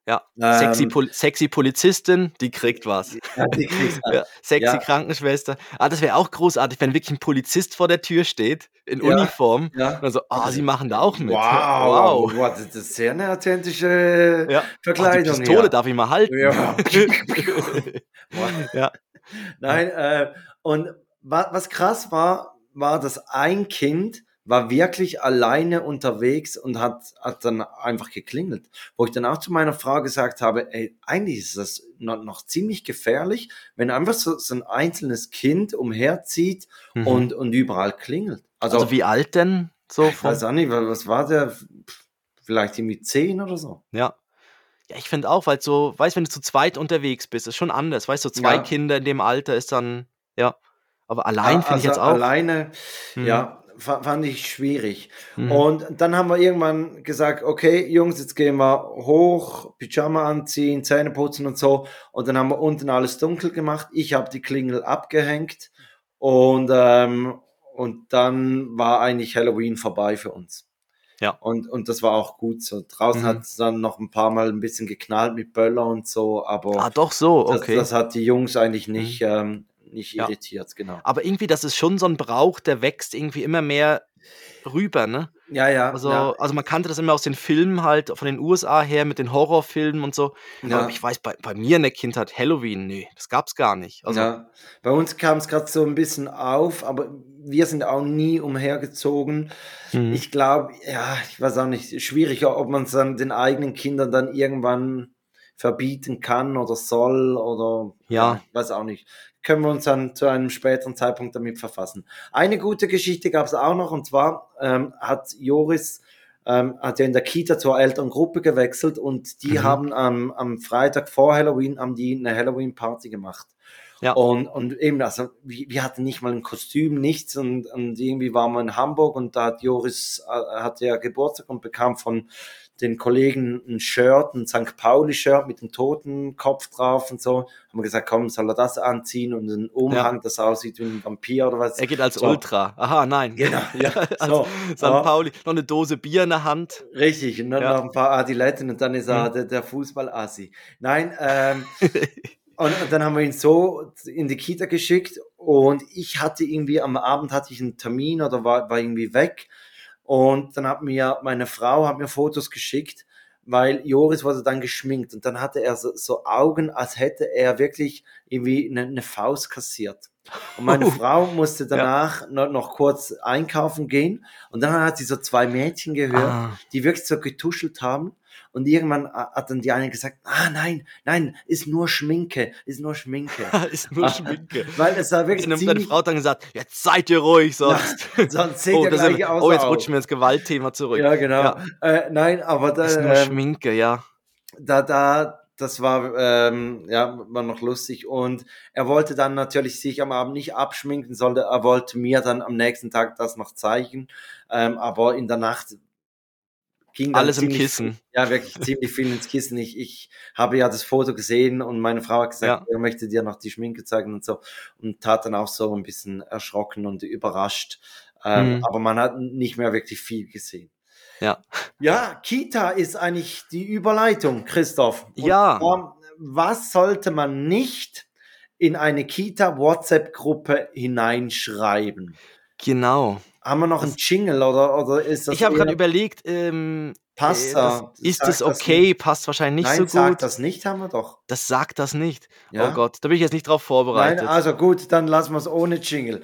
ja, ähm, sexy, Pol sexy Polizistin, die kriegt was. Ja, die. Ja, sexy Ja. Krankenschwester. Ah, das wäre auch großartig, wenn wirklich ein Polizist vor der Tür steht, in Ja. Uniform. Ja. Und dann so, ah, sie machen da auch mit. Wow, wow. wow, das ist sehr eine authentische Ja. Verkleidung. die Pistole darf ich mal halten. Ja. Ja. Nein, äh, und wa was krass war, war, dass ein Kind war wirklich alleine unterwegs und hat, hat dann einfach geklingelt. Wo ich dann auch zu meiner Frau gesagt habe, ey, eigentlich ist das noch, noch ziemlich gefährlich, wenn einfach so, so ein einzelnes Kind umherzieht Mhm. und, und überall klingelt. Also, Also, wie alt denn? So ich vom, weiß auch nicht, wa- was war der? Vielleicht irgendwie zehn oder so. ja. Ja, ich finde auch, weil so, weißt wenn du zu zweit unterwegs bist, ist schon anders. Weißt du, so zwei Ja. Kinder in dem Alter ist dann, ja. Aber allein finde ich also jetzt auch. Alleine, Mhm. ja, fa- fand ich schwierig. Mhm. Und dann haben wir irgendwann gesagt, okay, Jungs, jetzt gehen wir hoch, Pyjama anziehen, Zähne putzen und so. Und dann haben wir unten alles dunkel gemacht. Ich habe die Klingel abgehängt und, ähm, und dann war eigentlich Halloween vorbei für uns. Ja. Und, und das war auch gut so. Draußen Mhm. hat es dann noch ein paar Mal ein bisschen geknallt mit Böller und so, aber Ah, doch so, das, okay. das hat die Jungs eigentlich nicht, ähm, nicht Ja. irritiert, genau. Aber irgendwie, das ist schon so ein Brauch, der wächst irgendwie immer mehr rüber, ne? Ja, ja. Also, ja. also man kannte das immer aus den Filmen halt, von den USA her mit den Horrorfilmen und so. Ja. Aber ich weiß, bei, bei mir in der Kindheit Halloween, nee, das gab's gar nicht. Also, ja, bei uns kam es gerade so ein bisschen auf, aber wir sind auch nie umhergezogen. mhm. Ich glaube, ja, ich weiß auch nicht, schwierig, ob man es dann den eigenen Kindern dann irgendwann verbieten kann oder soll oder Ja. weiß auch nicht. Können wir uns dann zu einem späteren Zeitpunkt damit verfassen. Eine gute Geschichte gab es auch noch und zwar ähm, hat Joris ähm, hat ja in der Kita zur Elterngruppe gewechselt und die Mhm. haben am, am Freitag vor Halloween haben die eine Halloween-Party gemacht. Ja. Und, und eben, also wir, wir hatten nicht mal ein Kostüm, nichts und, und irgendwie waren wir in Hamburg und da hat Joris, äh, hatte ja Geburtstag und bekam von den Kollegen ein Shirt, ein St. Pauli-Shirt mit dem Totenkopf drauf und so. Haben wir gesagt, komm, soll er das anziehen und einen Umhang, das aussieht wie ein Vampir oder was. er geht als So. Ultra. Aha, nein. Genau, ja, so. St. Ja. Pauli, noch eine Dose Bier in der Hand. Richtig, und dann Ja. noch ein paar Adiletten und dann ist er Mhm. der, der Fußball-Assi. Nein, ähm, und, und dann haben wir ihn so in die Kita geschickt und ich hatte irgendwie am Abend hatte ich einen Termin oder war, war irgendwie weg und dann hat mir meine Frau hat mir Fotos geschickt, weil Joris wurde dann geschminkt und dann hatte er so, so Augen, als hätte er wirklich irgendwie eine, eine Faust kassiert. Und meine Oh. Frau musste danach noch, noch kurz einkaufen gehen und dann hat sie so zwei Mädchen gehört, Ah. die wirklich so getuschelt haben. Und irgendwann hat dann die eine gesagt, ah nein, nein, ist nur Schminke, ist nur Schminke. ist nur Schminke. Weil es war wirklich Und meine ziemlich, Frau hat dann gesagt, jetzt seid ihr ruhig, sonst. sonst seht oh, ihr gleich wir, aus. oh, jetzt rutschen wir ins Gewaltthema zurück. Ja, genau. Ja. Äh, nein, aber da, Ist nur ähm, Schminke, ja. da, da, das war, ähm, ja, war noch lustig. Und er wollte dann natürlich sich am Abend nicht abschminken, sollte, er wollte mir dann am nächsten Tag das noch zeigen. Ähm, aber in der Nacht ging Alles im ziemlich Kissen. Viel, ja, wirklich ziemlich viel ins Kissen. Ich, ich habe ja das Foto gesehen und meine Frau hat gesagt, er möchte dir noch die Schminke zeigen und so. Und tat dann auch so ein bisschen erschrocken und überrascht. Ähm, Mhm. Aber man hat nicht mehr wirklich viel gesehen. Ja. Ja, Kita ist eigentlich die Überleitung, Christoph. Und Ja. zwar, Was sollte man nicht in eine Kita-WhatsApp-Gruppe hineinschreiben? Genau. Haben wir noch einen Jingle oder, oder ist das Ich habe gerade überlegt, ähm, Passt äh, ist das okay? Passt wahrscheinlich Nein, nicht so sag gut. das nicht, haben wir doch. Das sagt das nicht. Ja? Oh Gott, da bin ich jetzt nicht drauf Nein, vorbereitet. also gut, dann lassen wir es ohne Jingle.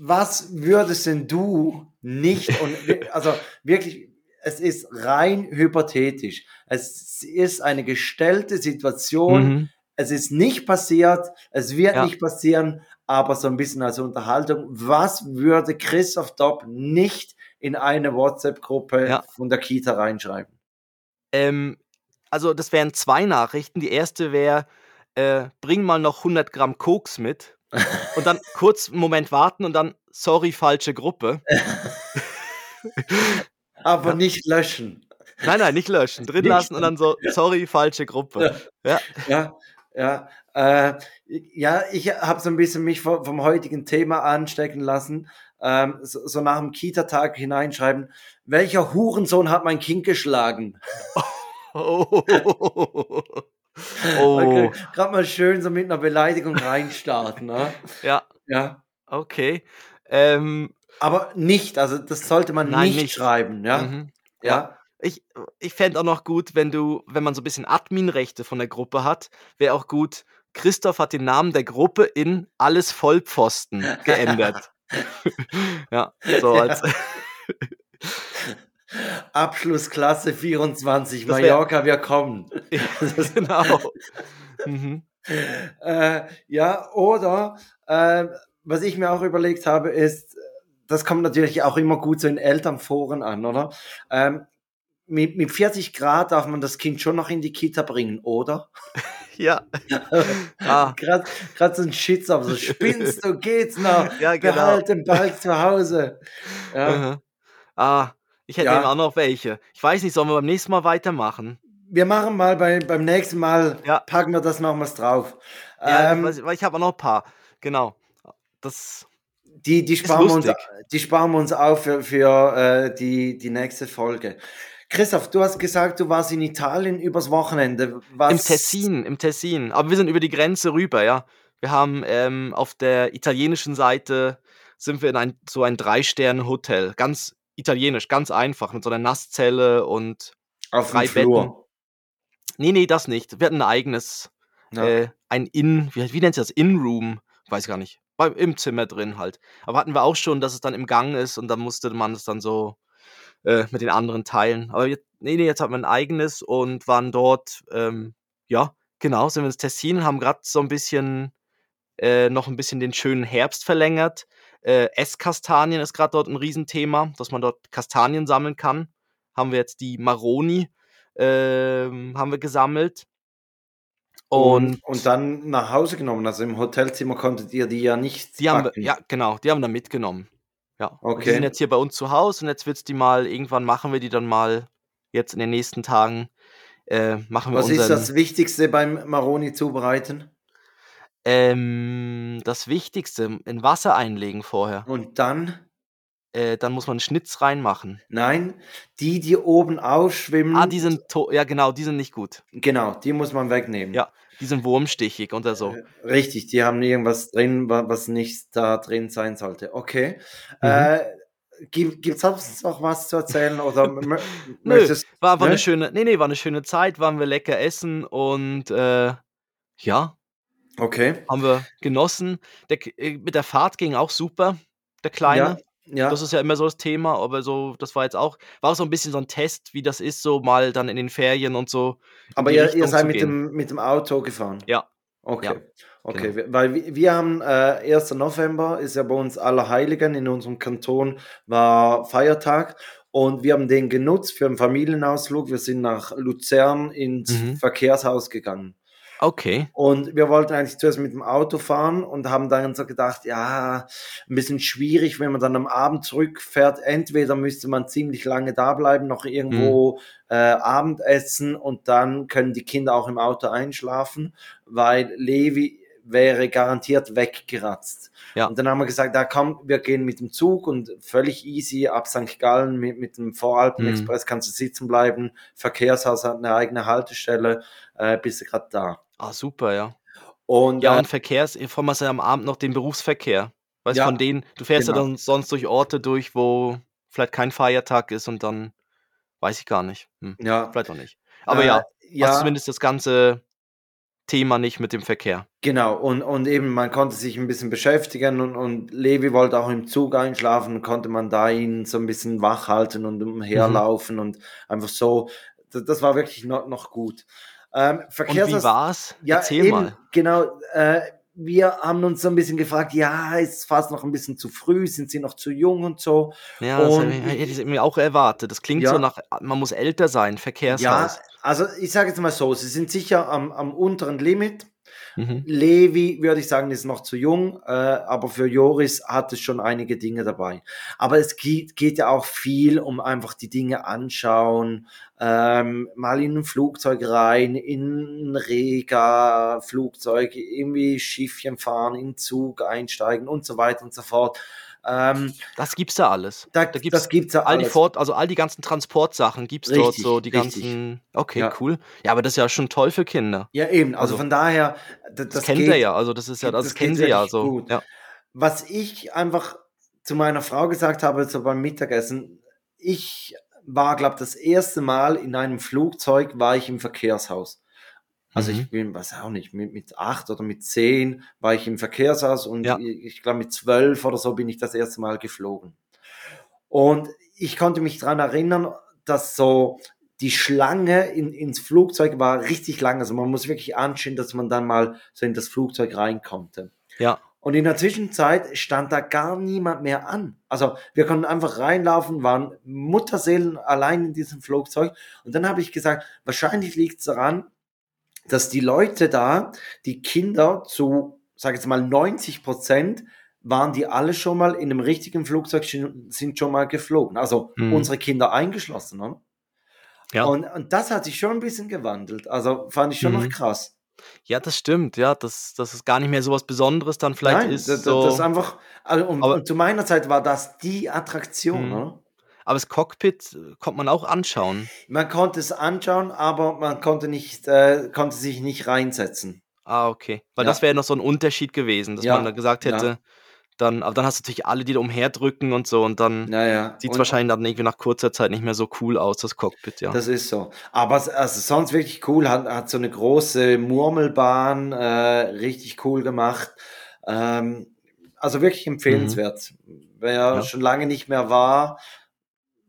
Was würdest denn du nicht und also wirklich, es ist rein hypothetisch. Es ist eine gestellte Situation. Mhm. Es ist nicht passiert, es wird Ja. nicht passieren, aber so ein bisschen als Unterhaltung. Was würde Christoph Dopp nicht in eine WhatsApp-Gruppe Ja. von der Kita reinschreiben? Ähm, also das wären zwei Nachrichten. Die erste wäre, äh, bring mal noch 100 Gramm Koks mit. Und dann kurz einen Moment warten und dann, sorry, falsche Gruppe. Aber Ja. nicht löschen. Nein, nein, nicht löschen, drin Nicht- lassen und dann so, sorry, falsche Gruppe. Ja, Ja, ja. Äh, ja, ich habe so ein bisschen mich vom, vom heutigen Thema anstecken lassen. Ähm, so, so nach dem Kita-Tag hineinschreiben, welcher Hurensohn hat mein Kind geschlagen? oh. Okay, oh. Gerade mal schön so mit einer Beleidigung reinstarten. ne? Ja, Ja. okay. Ähm, Aber nicht, also das sollte man Nein, nicht, nicht. schreiben, ja. mhm. Ja. Ich, ich fände auch noch gut, wenn du, wenn man so ein bisschen Adminrechte von der Gruppe hat, wäre auch gut, Christoph hat den Namen der Gruppe in alles Vollpfosten geändert. ja, so als. Abschlussklasse 24, Das Mallorca, wir kommen. genau. Mhm. Äh, ja, oder äh, was ich mir auch überlegt habe, ist, das kommt natürlich auch immer gut so in Elternforen an, oder? Ähm, mit, mit 40 Grad darf man das Kind schon noch in die Kita bringen, oder? Ja. ah, Gerade so ein Shitstorm, so spinnst du, geht's noch? ja, genau. Behalt den Ball zu Hause. Ja. Ah, ich hätte Ja. eben auch noch welche. Ich weiß nicht, sollen wir beim nächsten Mal weitermachen? Wir machen mal bei, beim nächsten Mal, Ja. packen wir das nochmals drauf. Ja, Ähm, ich, ich habe auch noch ein paar. Genau. Das. Die, die, sparen wir uns, die sparen wir uns auf für, für äh, die, die nächste Folge. Christoph, du hast gesagt, du warst in Italien übers Wochenende. Was, Im Tessin, im Tessin. Aber wir sind über die Grenze rüber, ja. Wir haben ähm, auf der italienischen Seite sind wir in ein, so ein Drei-Sterne-Hotel. Ganz italienisch, ganz einfach, mit so einer Nasszelle und. Auf drei Flur. Nee, nee, das nicht. Wir hatten ein eigenes, Ja. äh, ein In, wie, wie nennt sich das? In-Room? Weiß gar nicht. Im Zimmer drin halt. Aber hatten wir auch schon, dass es dann im Gang ist und dann musste man es dann so äh, mit den anderen teilen. Aber jetzt, nee, nee, jetzt hat man ein eigenes und waren dort, ähm, ja, genau, sind wir ins Tessin und haben gerade so ein bisschen, äh, noch ein bisschen den schönen Herbst verlängert. Äh, Esskastanien ist gerade dort ein Riesenthema, dass man dort Kastanien sammeln kann. Haben wir jetzt die Maroni, ähm, haben wir gesammelt. Und, und, und dann nach Hause genommen. Also im Hotelzimmer konntet ihr die ja nicht die haben wir, ja, genau, die haben wir mitgenommen. Ja. Und die Okay. sind jetzt hier bei uns zu Hause und jetzt wird's die mal, irgendwann machen wir die dann mal, jetzt in den nächsten Tagen, äh, machen wir Was ist unseren, das Wichtigste beim Maroni zubereiten? ähm, das Wichtigste, in Wasser einlegen vorher. Und dann, Äh, dann muss man einen Schnitz reinmachen. nein, die, die oben aufschwimmen, Ah, die sind, ja genau, die sind nicht gut. genau, die muss man wegnehmen. Ja, die sind wurmstichig oder so. Äh, Richtig, die haben irgendwas drin, wa- was nicht da drin sein sollte. Okay. Mhm. Äh, gibt es sonst noch was zu erzählen? Oder Nö, möchtest war einfach ne? eine schöne, nee, nee, war eine schöne Zeit, waren wir lecker essen und äh, ja, Okay. haben wir genossen. Der, äh, mit der Fahrt ging auch super, der Kleine. Ja, ja. Das ist ja immer so das Thema, aber so, das war jetzt auch, war auch so ein bisschen so ein Test, wie das ist, so mal dann in den Ferien und so. Aber ihr, Richtung ihr seid mit gehen. dem, mit dem Auto gefahren? Ja, Okay. Ja, genau. Okay, wir- weil wir, wir haben äh, 1. November ist ja bei uns Allerheiligen in unserem Kanton war Feiertag und wir haben den genutzt für einen Familienausflug. Wir sind nach Luzern ins Mhm. Verkehrshaus gegangen. Okay. Und wir wollten eigentlich zuerst mit dem Auto fahren und haben dann so gedacht, ja, ein bisschen schwierig, wenn man dann am Abend zurückfährt. Entweder müsste man ziemlich lange da bleiben, noch irgendwo äh, Abendessen und dann können die Kinder auch im Auto einschlafen, weil Levi wäre garantiert weggeratzt. Ja. Und dann haben wir gesagt, da komm, wir gehen mit dem Zug und völlig easy ab St. Gallen mit, mit dem Voralpen-Express kannst du sitzen bleiben. Verkehrshaus hat eine eigene Haltestelle, äh, bist du gerade da. Ah, super, ja. Und Ja, äh, und Verkehrs, vor allem hast du ja am Abend noch den Berufsverkehr. Weißt Ja, von denen, du fährst ja genau. dann sonst durch Orte durch, wo vielleicht kein Feiertag ist und dann weiß ich gar nicht. Hm, Ja. vielleicht auch nicht. Aber Äh, ja, hast ja, zumindest das ganze Thema nicht mit dem Verkehr. genau. Und, und eben, man konnte sich ein bisschen beschäftigen und, und Levi wollte auch im Zug einschlafen, konnte man da ihn so ein bisschen wach halten und umherlaufen und einfach so. Das, das war wirklich noch, noch gut. Ähm, Und wie Verkehrs war's? Ja, Erzähl eben, mal. genau. Äh, wir haben uns so ein bisschen gefragt, ja, ist fast noch ein bisschen zu früh, sind sie noch zu jung und so. Ja, das Und ich- hätte ich mir auch erwartet. Das klingt Ja. so nach, man muss älter sein, Ja, Verkehrshaus. also ich sage jetzt mal so, sie sind sicher am, am unteren Limit. Mhm. Levi, würde ich sagen, ist noch zu jung, äh, aber für Joris hat es schon einige Dinge dabei. Aber es geht, geht ja auch viel um einfach die Dinge anschauen, ähm, mal in ein Flugzeug rein, in ein Rega-Flugzeug, irgendwie Schiffchen fahren, in Zug einsteigen und so weiter und so fort. Ähm, Das gibt's da alles. da, Da gibt's das gibt's ja all die alles. Fort, also all die ganzen Transportsachen gibt's dort Richtig, so, die richtig. ganzen. Okay, Ja. cool. Ja, aber das ist ja schon toll für Kinder. Ja, eben. Also, Also, von daher, Das, das, kennt geht, er ja. Also das ist ja, das, das kennen sie ja so. gut. Ja. Was ich einfach zu meiner Frau gesagt habe, so beim Mittagessen, ich war, glaube das erste Mal in einem Flugzeug, war ich im Verkehrshaus. Also Mhm. ich bin, weiß auch nicht, mit, mit acht oder mit zehn war ich im Verkehrshaus und Ja. ich, ich glaube mit zwölf oder so bin ich das erste Mal geflogen. Und ich konnte mich daran erinnern, dass so die Schlange in, ins Flugzeug war richtig lang. Also man muss wirklich anschauen, dass man dann mal so in das Flugzeug rein konnte. Ja. Und in der Zwischenzeit stand da gar niemand mehr an. Also wir konnten einfach reinlaufen, waren Mutterseelen allein in diesem Flugzeug. Und dann habe ich gesagt, wahrscheinlich liegt es daran, dass die Leute da, die Kinder zu, sage ich jetzt mal, 90 Prozent, waren die alle schon mal in einem richtigen Flugzeug, sind schon mal geflogen. Also Mhm. unsere Kinder eingeschlossen. Oder? Ja. Und, und das hat sich schon ein bisschen gewandelt. Also fand ich schon noch Mhm. krass. ja, das stimmt. Ja, dass das ist gar nicht mehr so was Besonderes dann vielleicht Nein, ist. das, so, das ist einfach, also und, Aber- und zu meiner Zeit war das die Attraktion. Mhm. Oder? Aber das Cockpit äh, konnte man auch anschauen. Man konnte es anschauen, aber man konnte, nicht, äh, konnte sich nicht reinsetzen. Ah, okay. Weil Ja. das wäre noch so ein Unterschied gewesen, dass Ja, man da gesagt ja. hätte, dann, aber dann hast du natürlich alle, die da umherdrücken und so und dann Naja. sieht es wahrscheinlich dann irgendwie nach kurzer Zeit nicht mehr so cool aus, das Cockpit, ja. Das ist so. Aber also sonst wirklich cool, hat, hat so eine große Murmelbahn, äh, richtig cool gemacht. Ähm, also wirklich empfehlenswert. Wer Ja. schon lange nicht mehr war,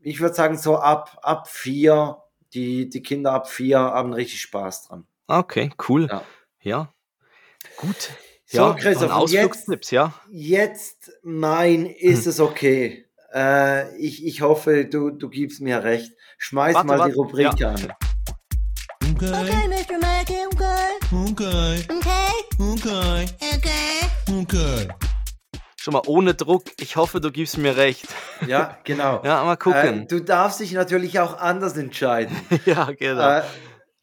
ich würde sagen, so ab, ab vier, die, die Kinder ab vier haben richtig Spaß dran. Okay, cool. Ja. Ja. Gut. So, ja, Christoph, jetzt- ja. Jetzt mein, ist Hm. es okay. Äh, ich, ich hoffe, du, du gibst mir recht. Schmeiß Warte, mal warte, die Rubrik ja. an. Okay, Okay, Mr. Mackey, okay. okay, Okay, okay, okay. okay. Schon mal ohne Druck. Ich hoffe, du gibst mir recht. Ja, genau. Ja, mal Äh, gucken. du darfst dich natürlich auch anders entscheiden. ja, genau. Äh,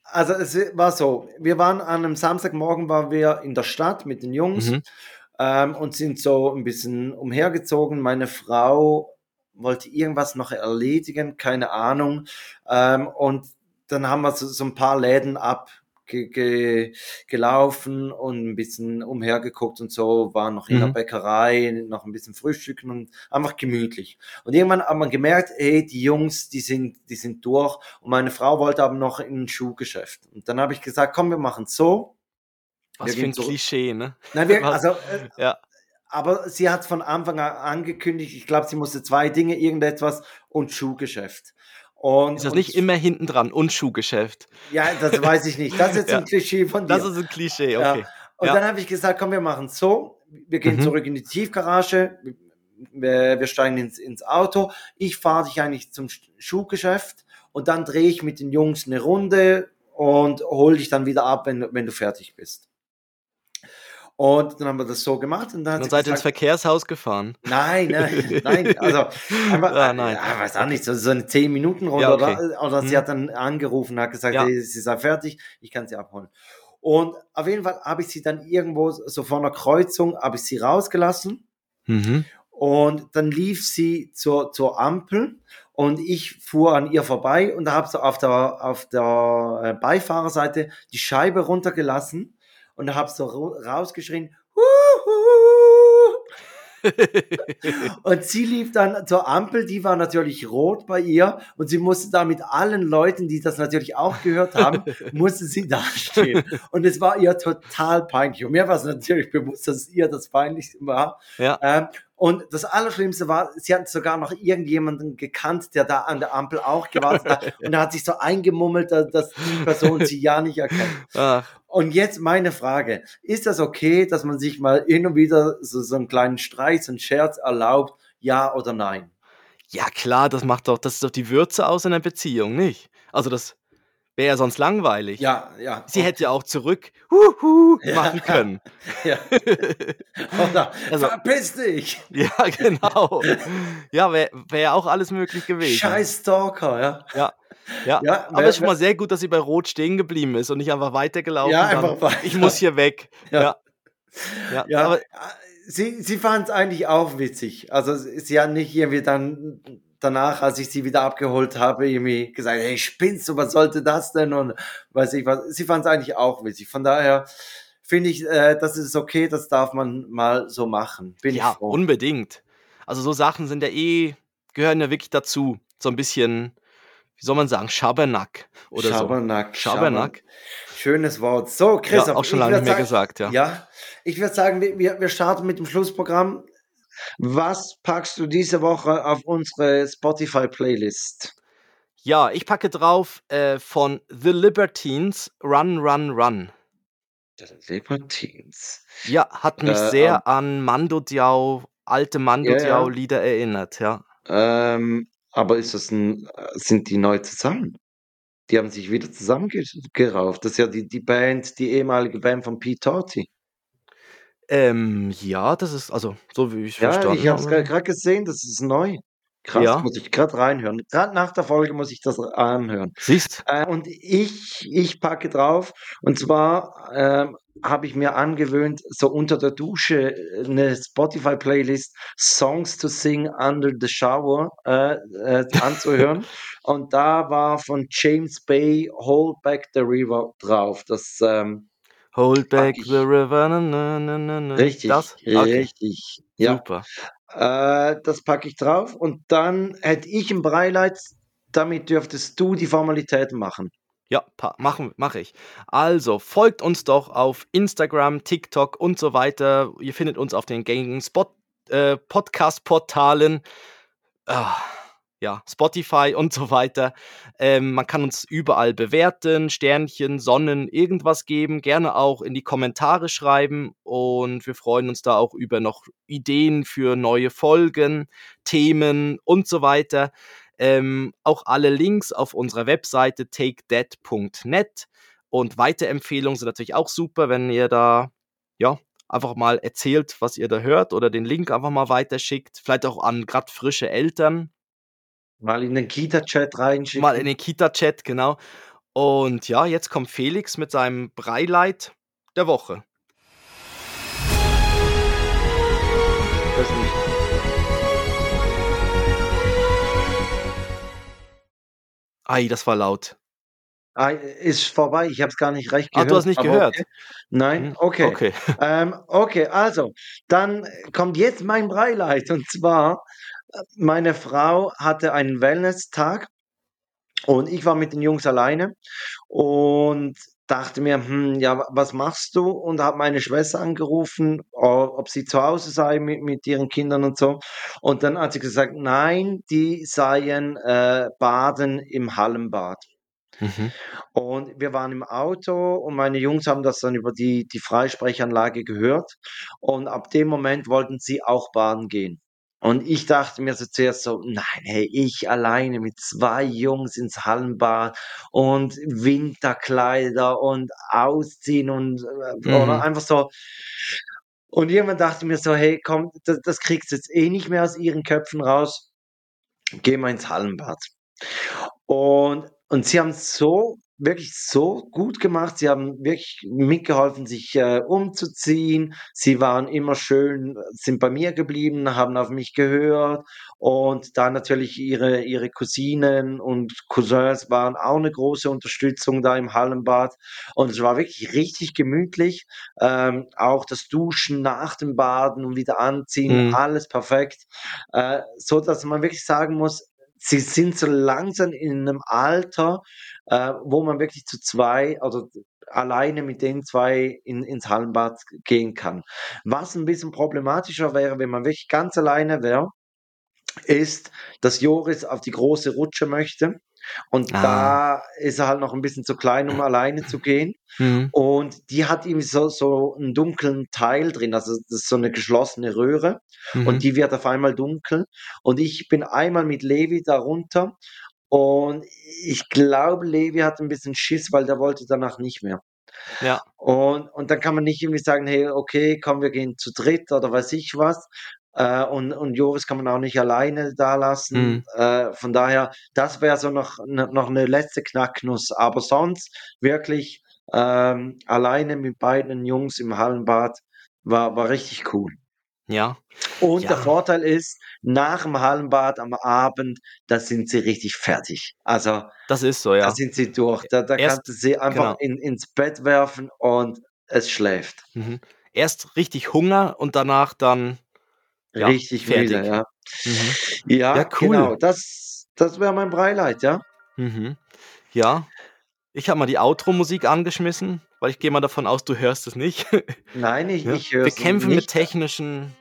also es war so, wir waren an einem Samstagmorgen waren wir in der Stadt mit den Jungs Mhm. ähm, und sind so ein bisschen umhergezogen. Meine Frau wollte irgendwas noch erledigen, keine Ahnung. Ähm, und dann haben wir so, so ein paar Läden abgelaufen und ein bisschen umhergeguckt und so, waren noch in der Mhm. Bäckerei, noch ein bisschen frühstücken und einfach gemütlich. Und irgendwann hat man gemerkt, hey, die Jungs, die sind, die sind durch. Und meine Frau wollte aber noch in ein Schuhgeschäft. Und dann habe ich gesagt, komm, wir machen so. Was wir für ein. Klischee, ne? Nein, wir, also, äh, Ja. aber sie hat von Anfang an angekündigt, ich glaube, sie musste zwei Dinge, irgendetwas und Schuhgeschäft. Und, Ist das nicht immer hinten dran und Schuhgeschäft? Ja, das weiß ich nicht. Das ist jetzt Ja. ein Klischee von dir. Das ist ein Klischee, Ja. okay. Und Ja. dann habe ich gesagt, komm, wir machen so. Wir gehen Mhm. zurück in die Tiefgarage. Wir, wir steigen ins, ins Auto. Ich fahre dich eigentlich zum Sch- Schuhgeschäft und dann drehe ich mit den Jungs eine Runde und hol dich dann wieder ab, wenn, wenn du fertig bist. Und dann haben wir das so gemacht und dann, hat Dann sie seid ihr ins Verkehrshaus gefahren. Nein, nein, nein. Also einfach, Ah, nein. Ja, weiß auch nicht, so, so eine 10 Minuten Runde Ja, okay. oder, oder sie Hm. hat dann angerufen, hat gesagt, Ja. hey, sie sei fertig, ich kann sie abholen. Und auf jeden Fall habe ich sie dann irgendwo so vor einer Kreuzung habe ich sie rausgelassen Mhm. und dann lief sie zur, zur Ampel und ich fuhr an ihr vorbei und habe so auf der, auf der äh, Beifahrerseite die Scheibe runtergelassen und habe so rausgeschrien! Und sie lief dann zur Ampel, die war natürlich rot bei ihr und sie musste da mit allen Leuten, die das natürlich auch gehört haben, musste sie dastehen. Und es war ihr total peinlich. Und mir war es natürlich bewusst, dass es ihr das peinlich war. Ja. Ähm, und das Allerschlimmste war, sie hat sogar noch irgendjemanden gekannt, der da an der Ampel auch gewartet hat. Und er hat sich so eingemummelt, dass, dass die Person sie ja nicht erkennt. Ach, Und jetzt meine Frage. Ist das okay, dass man sich mal hin und wieder so, so einen kleinen Streit, so einen Scherz erlaubt? Ja oder nein? ja klar, das macht doch, das ist doch die Würze aus einer Beziehung, nicht? Also das wäre ja sonst langweilig. Ja, ja. Sie hätte ja auch zurück huhu Ja. machen können. Ja. Oder Also- verpiss dich! Ja, genau. Ja, wäre wär auch alles möglich gewesen. Scheiß Stalker, ja. Ja. Ja, Ja, aber wer- es ist schon mal sehr gut, dass sie bei Rot stehen geblieben ist und nicht einfach weitergelaufen Ja, einfach weiter. Ich muss hier weg. Ja. Ja. Ja, Ja, aber sie, sie fand es eigentlich auch witzig. Also sie hat nicht irgendwie dann danach, als ich sie wieder abgeholt habe, irgendwie gesagt, hey, spinnst du, was sollte das denn? Und weiß ich was. Sie fand es eigentlich auch witzig. Von daher finde ich, äh, das ist okay, das darf man mal so machen. Bin ja, ich froh. unbedingt. Also so Sachen sind ja eh, gehören ja wirklich dazu. So ein bisschen, wie soll man sagen, Schabernack oder Schabernack. so. Schabernack. Schönes Wort. So, Christoph. Ja, auch schon lange nicht mehr sagen- gesagt, ja. Ja, ich würde sagen, wir, wir starten mit dem Schlussprogramm. Was packst du diese Woche auf unsere Spotify-Playlist? Ja, ich packe drauf äh, von The Libertines Run, Run, Run. Libertines. Ja, hat mich Äh, sehr an Mando Diao, alte Mando ja. Diao Lieder erinnert, ja. Ähm, aber ist das ein, sind die neu zusammen? Die haben sich wieder zusammengerauft. Das ist ja die, die Band, die ehemalige Band von Pete Torti. Ähm, ja, das ist, also, so wie ich Ja, verstanden ich habe es gerade gesehen, das ist neu. Krass, Ja. muss ich gerade reinhören. Gerade nach der Folge muss ich das anhören. Siehst? Äh, und ich, ich packe drauf. Und zwar ähm, habe ich mir angewöhnt, so unter der Dusche äh, eine Spotify-Playlist Songs to Sing Under the Shower äh, äh, anzuhören. und da war von James Bay Hold Back the River drauf. Das ähm, Hold back ich- the river, na, na, na, richtig, Das? Okay, richtig. Ja, super. äh, das packe ich drauf. Und dann hätte ich ein Breileid. Damit dürftest du die Formalitäten machen. Ja, machen mache ich. Also, folgt uns doch auf Instagram, TikTok und so weiter. Ihr findet uns auf den gängigen Spot, äh, Podcast-Portalen. Ah, ja, Spotify und so weiter. Ähm, man kann uns überall bewerten, Sternchen, Sonnen, irgendwas geben. Gerne auch in die Kommentare schreiben. Und wir freuen uns da auch über noch Ideen für neue Folgen, Themen und so weiter. Ähm, auch alle Links auf unserer Webseite takedead.net und Weiterempfehlungen sind natürlich auch super, wenn ihr da ja einfach mal erzählt, was ihr da hört oder den Link einfach mal weiterschickt, vielleicht auch an gerade frische Eltern, Mal in den Kita-Chat reinschicken. mal in den Kita-Chat, genau. Und ja, jetzt kommt Felix mit seinem Breileit der Woche. Das nicht. Ei, das war laut. Ah, ist vorbei, ich habe es gar nicht recht Ah, gehört. du hast nicht gehört? Okay. Nein, Hm, okay. Okay. Ähm, okay, also, dann kommt jetzt mein Breileid. Und zwar, meine Frau hatte einen Wellness-Tag und ich war mit den Jungs alleine und dachte mir, hm, ja, wa- was machst du? Und habe meine Schwester angerufen, ob sie zu Hause sei mit, mit ihren Kindern und so. Und dann hat sie gesagt, nein, die seien äh, baden im Hallenbad. Mhm. Und wir waren im Auto und meine Jungs haben das dann über die, die Freisprechanlage gehört. Und ab dem Moment wollten sie auch baden gehen. Und ich dachte mir so zuerst so, nein, hey, ich alleine mit zwei Jungs ins Hallenbad und Winterkleider und ausziehen und äh, Mhm. oder einfach so. Und irgendwann dachte ich mir so, hey, komm, das, das kriegst du jetzt eh nicht mehr aus ihren Köpfen raus. Geh mal ins Hallenbad. Und, und sie haben so wirklich so gut gemacht. Sie haben wirklich mitgeholfen, sich äh, umzuziehen. Sie waren immer schön, sind bei mir geblieben, haben auf mich gehört. Und dann natürlich ihre, ihre Cousinen und Cousins waren auch eine große Unterstützung da im Hallenbad. Und es war wirklich richtig gemütlich. Ähm, auch das Duschen nach dem Baden und wieder anziehen, Mhm. alles perfekt. Äh, so dass man wirklich sagen muss, sie sind so langsam in einem Alter, äh, wo man wirklich zu zwei oder alleine mit den zwei in, ins Hallenbad gehen kann. Was ein bisschen problematischer wäre, wenn man wirklich ganz alleine wäre, ist, dass Joris auf die große Rutsche möchte. Und Ah. da ist er halt noch ein bisschen zu klein, um alleine zu gehen. Mhm. Und die hat irgendwie so, so einen dunklen Teil drin, also das ist so eine geschlossene Röhre Mhm. und die wird auf einmal dunkel. Und ich bin einmal mit Levi darunter und ich glaube, Levi hat ein bisschen Schiss, weil der wollte danach nicht mehr. Ja. Und, und dann kann man nicht irgendwie sagen, hey, okay, komm, wir gehen zu dritt oder weiß ich was. Äh, und, und Joris kann man auch nicht alleine da lassen. Mhm. Äh, von daher, das wäre so noch, noch eine letzte Knacknuss. Aber sonst wirklich ähm, alleine mit beiden Jungs im Hallenbad war, war richtig cool. Ja. Und Ja. der Vorteil ist, nach dem Hallenbad am Abend, da sind sie richtig fertig. Also Das ist so, da ja. sind sie durch. Da, da Erst- kannst du sie einfach genau. in, ins Bett werfen und es schläft. Mhm. Erst richtig Hunger und danach dann. Ja, richtig fertig. müde, ja. Mhm. Ja, Ja, cool. genau. Das, das wäre mein Breileid, ja. Mhm. Ja. Ich habe mal die Outro-Musik angeschmissen, weil ich gehe mal davon aus, du hörst es nicht. Nein, ich, Ja. ich höre wir kämpfen mit nicht. technischen.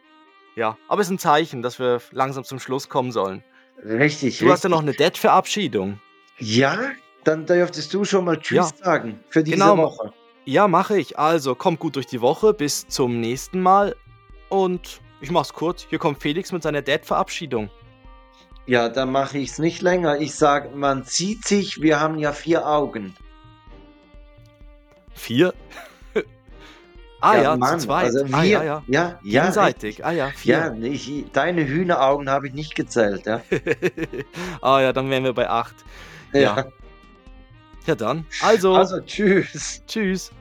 Ja, aber es ist ein Zeichen, dass wir langsam zum Schluss kommen sollen. Richtig, Du hast ja richtig. noch eine Dead-Verabschiedung. Ja, dann dürftest du schon mal Tschüss Ja. sagen für diese Genau. Woche. Ja, mache ich. Also, kommt gut durch die Woche. Bis zum nächsten Mal. Und ich mach's kurz. Hier kommt Felix mit seiner Dead-Verabschiedung. Ja, dann mache ich es nicht länger. Ich sage, man sieht sich, wir haben ja vier Augen. Vier? ah ja, Mann, zu zweit. Also wir, ah ja, ja. ja, ja, Gegenseitig. Ah ja, Ja, vier. ich, deine Hühneraugen habe ich nicht gezählt, ja. ah ja, dann wären wir bei acht. Ja. Ja, dann. Also, Also tschüss. tschüss.